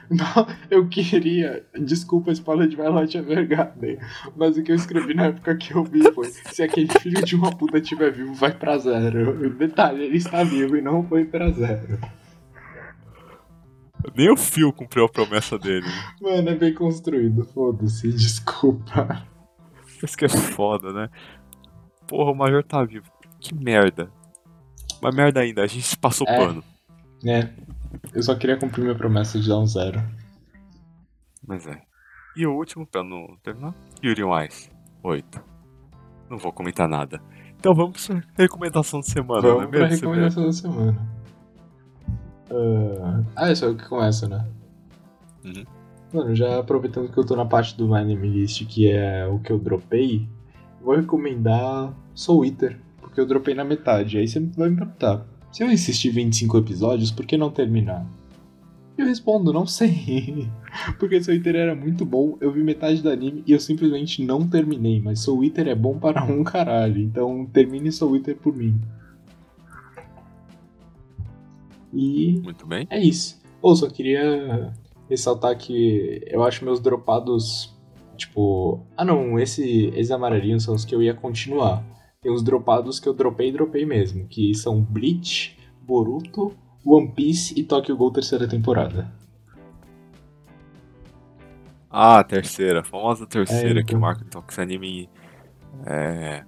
Não, eu queria. Desculpa a spoiler de Violet Evergarden. Mas o que eu escrevi na época que eu vi foi: se aquele filho de uma puta estiver vivo, vai pra zero. Detalhe, ele está vivo e não foi pra zero. Nem o Phil cumpriu a promessa dele. Mano, é bem construído, foda-se, desculpa. Isso que é foda, né? Porra, o Major tá vivo. Que merda. Mas merda ainda, a gente passou É. pano. É, eu só queria cumprir minha promessa de dar um zero. Mas é. E o último, pra não terminar, Yuri Ice. 8. Não vou comentar nada. Então vamos pra recomendação de semana, Vamos né? pra recomendação da semana. Ah, ah, é só eu que começa, né? Uhum. Mano, já aproveitando que eu tô na parte do My Name List, que é o que eu dropei, vou recomendar Soul Eater, porque eu dropei na metade. Aí você vai me perguntar, se eu insistir 25 episódios, por que não terminar? Eu respondo, não sei. *laughs* Porque Soul Eater era muito bom, eu vi metade do anime e eu simplesmente não terminei. Mas Soul Eater é bom para um caralho, então termine Soul Eater por mim. E Muito bem. é isso. Ou só queria ressaltar que eu acho meus dropados, tipo, ah não, esse, esses amarelinhos são os que eu ia continuar. Tem os dropados que eu dropei e dropei mesmo, que são Bleach, Boruto, One Piece e Tokyo Ghoul terceira temporada. Ah, a terceira, a famosa terceira É, que então. o Marco então, que esse anime é,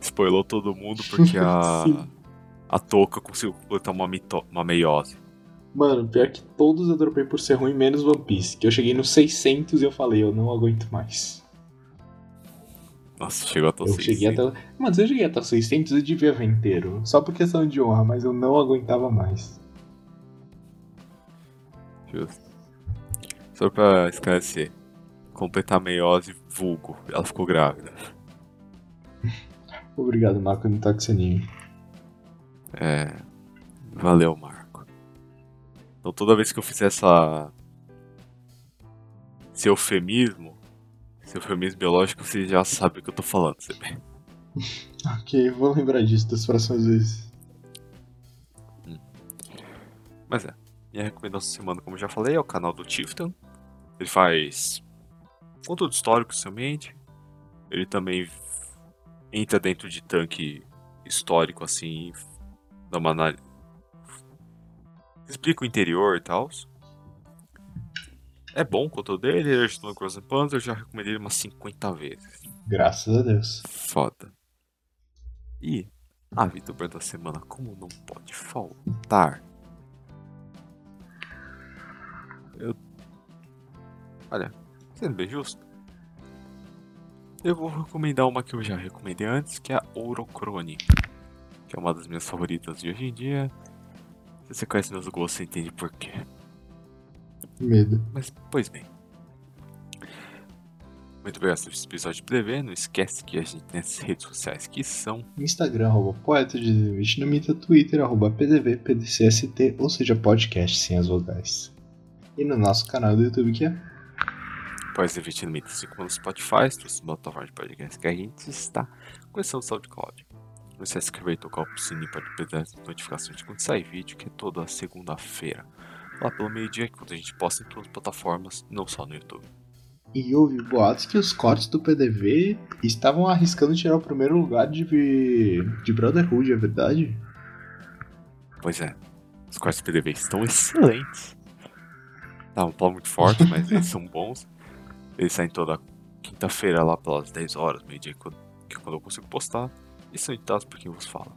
spoilou todo mundo porque a, *laughs* a Toca conseguiu completar uma, mito, uma meiose. Mano, pior que todos eu dropei por ser ruim, menos One Piece, que eu cheguei no 600 e eu falei, eu não aguento mais. Nossa, chegou até Eu os cheguei 600. até. Mano, se eu cheguei até os 600, eu devia ver inteiro. Só por questão de honra, mas eu não aguentava mais. Justo. Só pra esclarecer. Completar a meiose vulgo. Ela ficou grávida. *laughs* Obrigado, Marco, no Taxanime. É. Valeu, Marco. Então toda vez que eu fizer essa. Esse eufemismo. Esse eufemismo biológico, você já sabe o que eu tô falando, você bem. *laughs* Ok, vou lembrar disso das próximas vezes. Mas é. Minha recomendação da semana, como eu já falei, é o canal do Tifton. Ele faz conteúdo histórico somente. Ele também entra dentro de tanque histórico, assim, dá uma análise. Explica o interior e tal. É bom o conteúdo dele, ele ajudou no Cross Panzer, eu já recomendei ele umas 50 vezes. Graças a Deus. Foda. E a VTuber da semana, como não pode faltar? Eu. Olha, sendo bem justo, eu vou recomendar uma que eu já recomendei antes, que é a Orocrone, que é uma das minhas favoritas de hoje em dia. Se você conhece meus gostos, você entende por quê. Medo. Mas, pois bem. Muito obrigado por esse episódio de PDV. Não esquece que a gente tem as redes sociais que são Instagram, arroba poeta de vietnamita, Twitter, arroba pdv, pdcst, ou seja, podcast sem as vogais. E no nosso canal do YouTube que é Pode ser Vietnamita, assim como no Spotify, todas as plataformas de podcast que a gente está com esse SoundCloud. Não se inscrever e tocar o sininho para perder as notificações de quando sair vídeo, que é toda segunda-feira. Lá pelo meio-dia, quando a gente posta em todas as plataformas, não só no YouTube. E houve boatos que os cortes do PDV estavam arriscando tirar o primeiro lugar de, de Brotherhood, é verdade? Pois é, os cortes do PDV estão *laughs* excelentes. Tá um plano muito forte, mas eles são bons. Eles saem toda quinta-feira lá pelas 10 horas, meio-dia, que é quando eu consigo postar. E são editados por quem vos fala.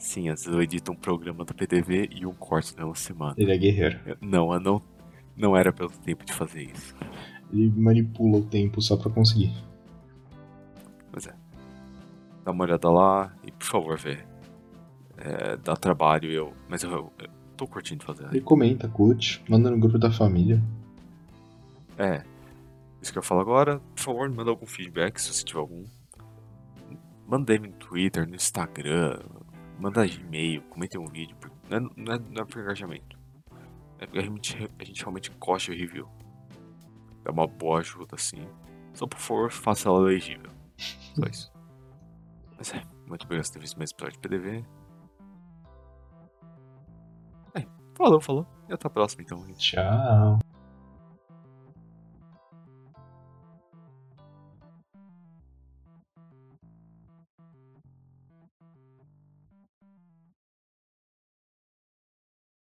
Sim, às vezes eu edito um programa do PDV e um corte na semana. Ele é guerreiro. Eu- Não, eu não, não era pelo tempo de fazer isso. Ele manipula o tempo só pra conseguir. Mas é. Dá uma olhada lá e por favor, vê. É, dá trabalho, eu. Mas eu, eu tô curtindo fazer. E comenta, curte, manda no grupo da família. É. Isso que eu falo agora, por favor, me manda algum feedback se você tiver algum. Manda aí no Twitter, no Instagram, manda e-mail, comenta um vídeo. Não é, não é, não é por engajamento. É porque a gente, a gente realmente gosta de review. É uma boa ajuda, assim. Só por favor, faça ela legível. Só isso. Mas é, muito obrigado por ter visto mais episódio de PDV. É, falou, falou. E até a próxima, então. Tchau.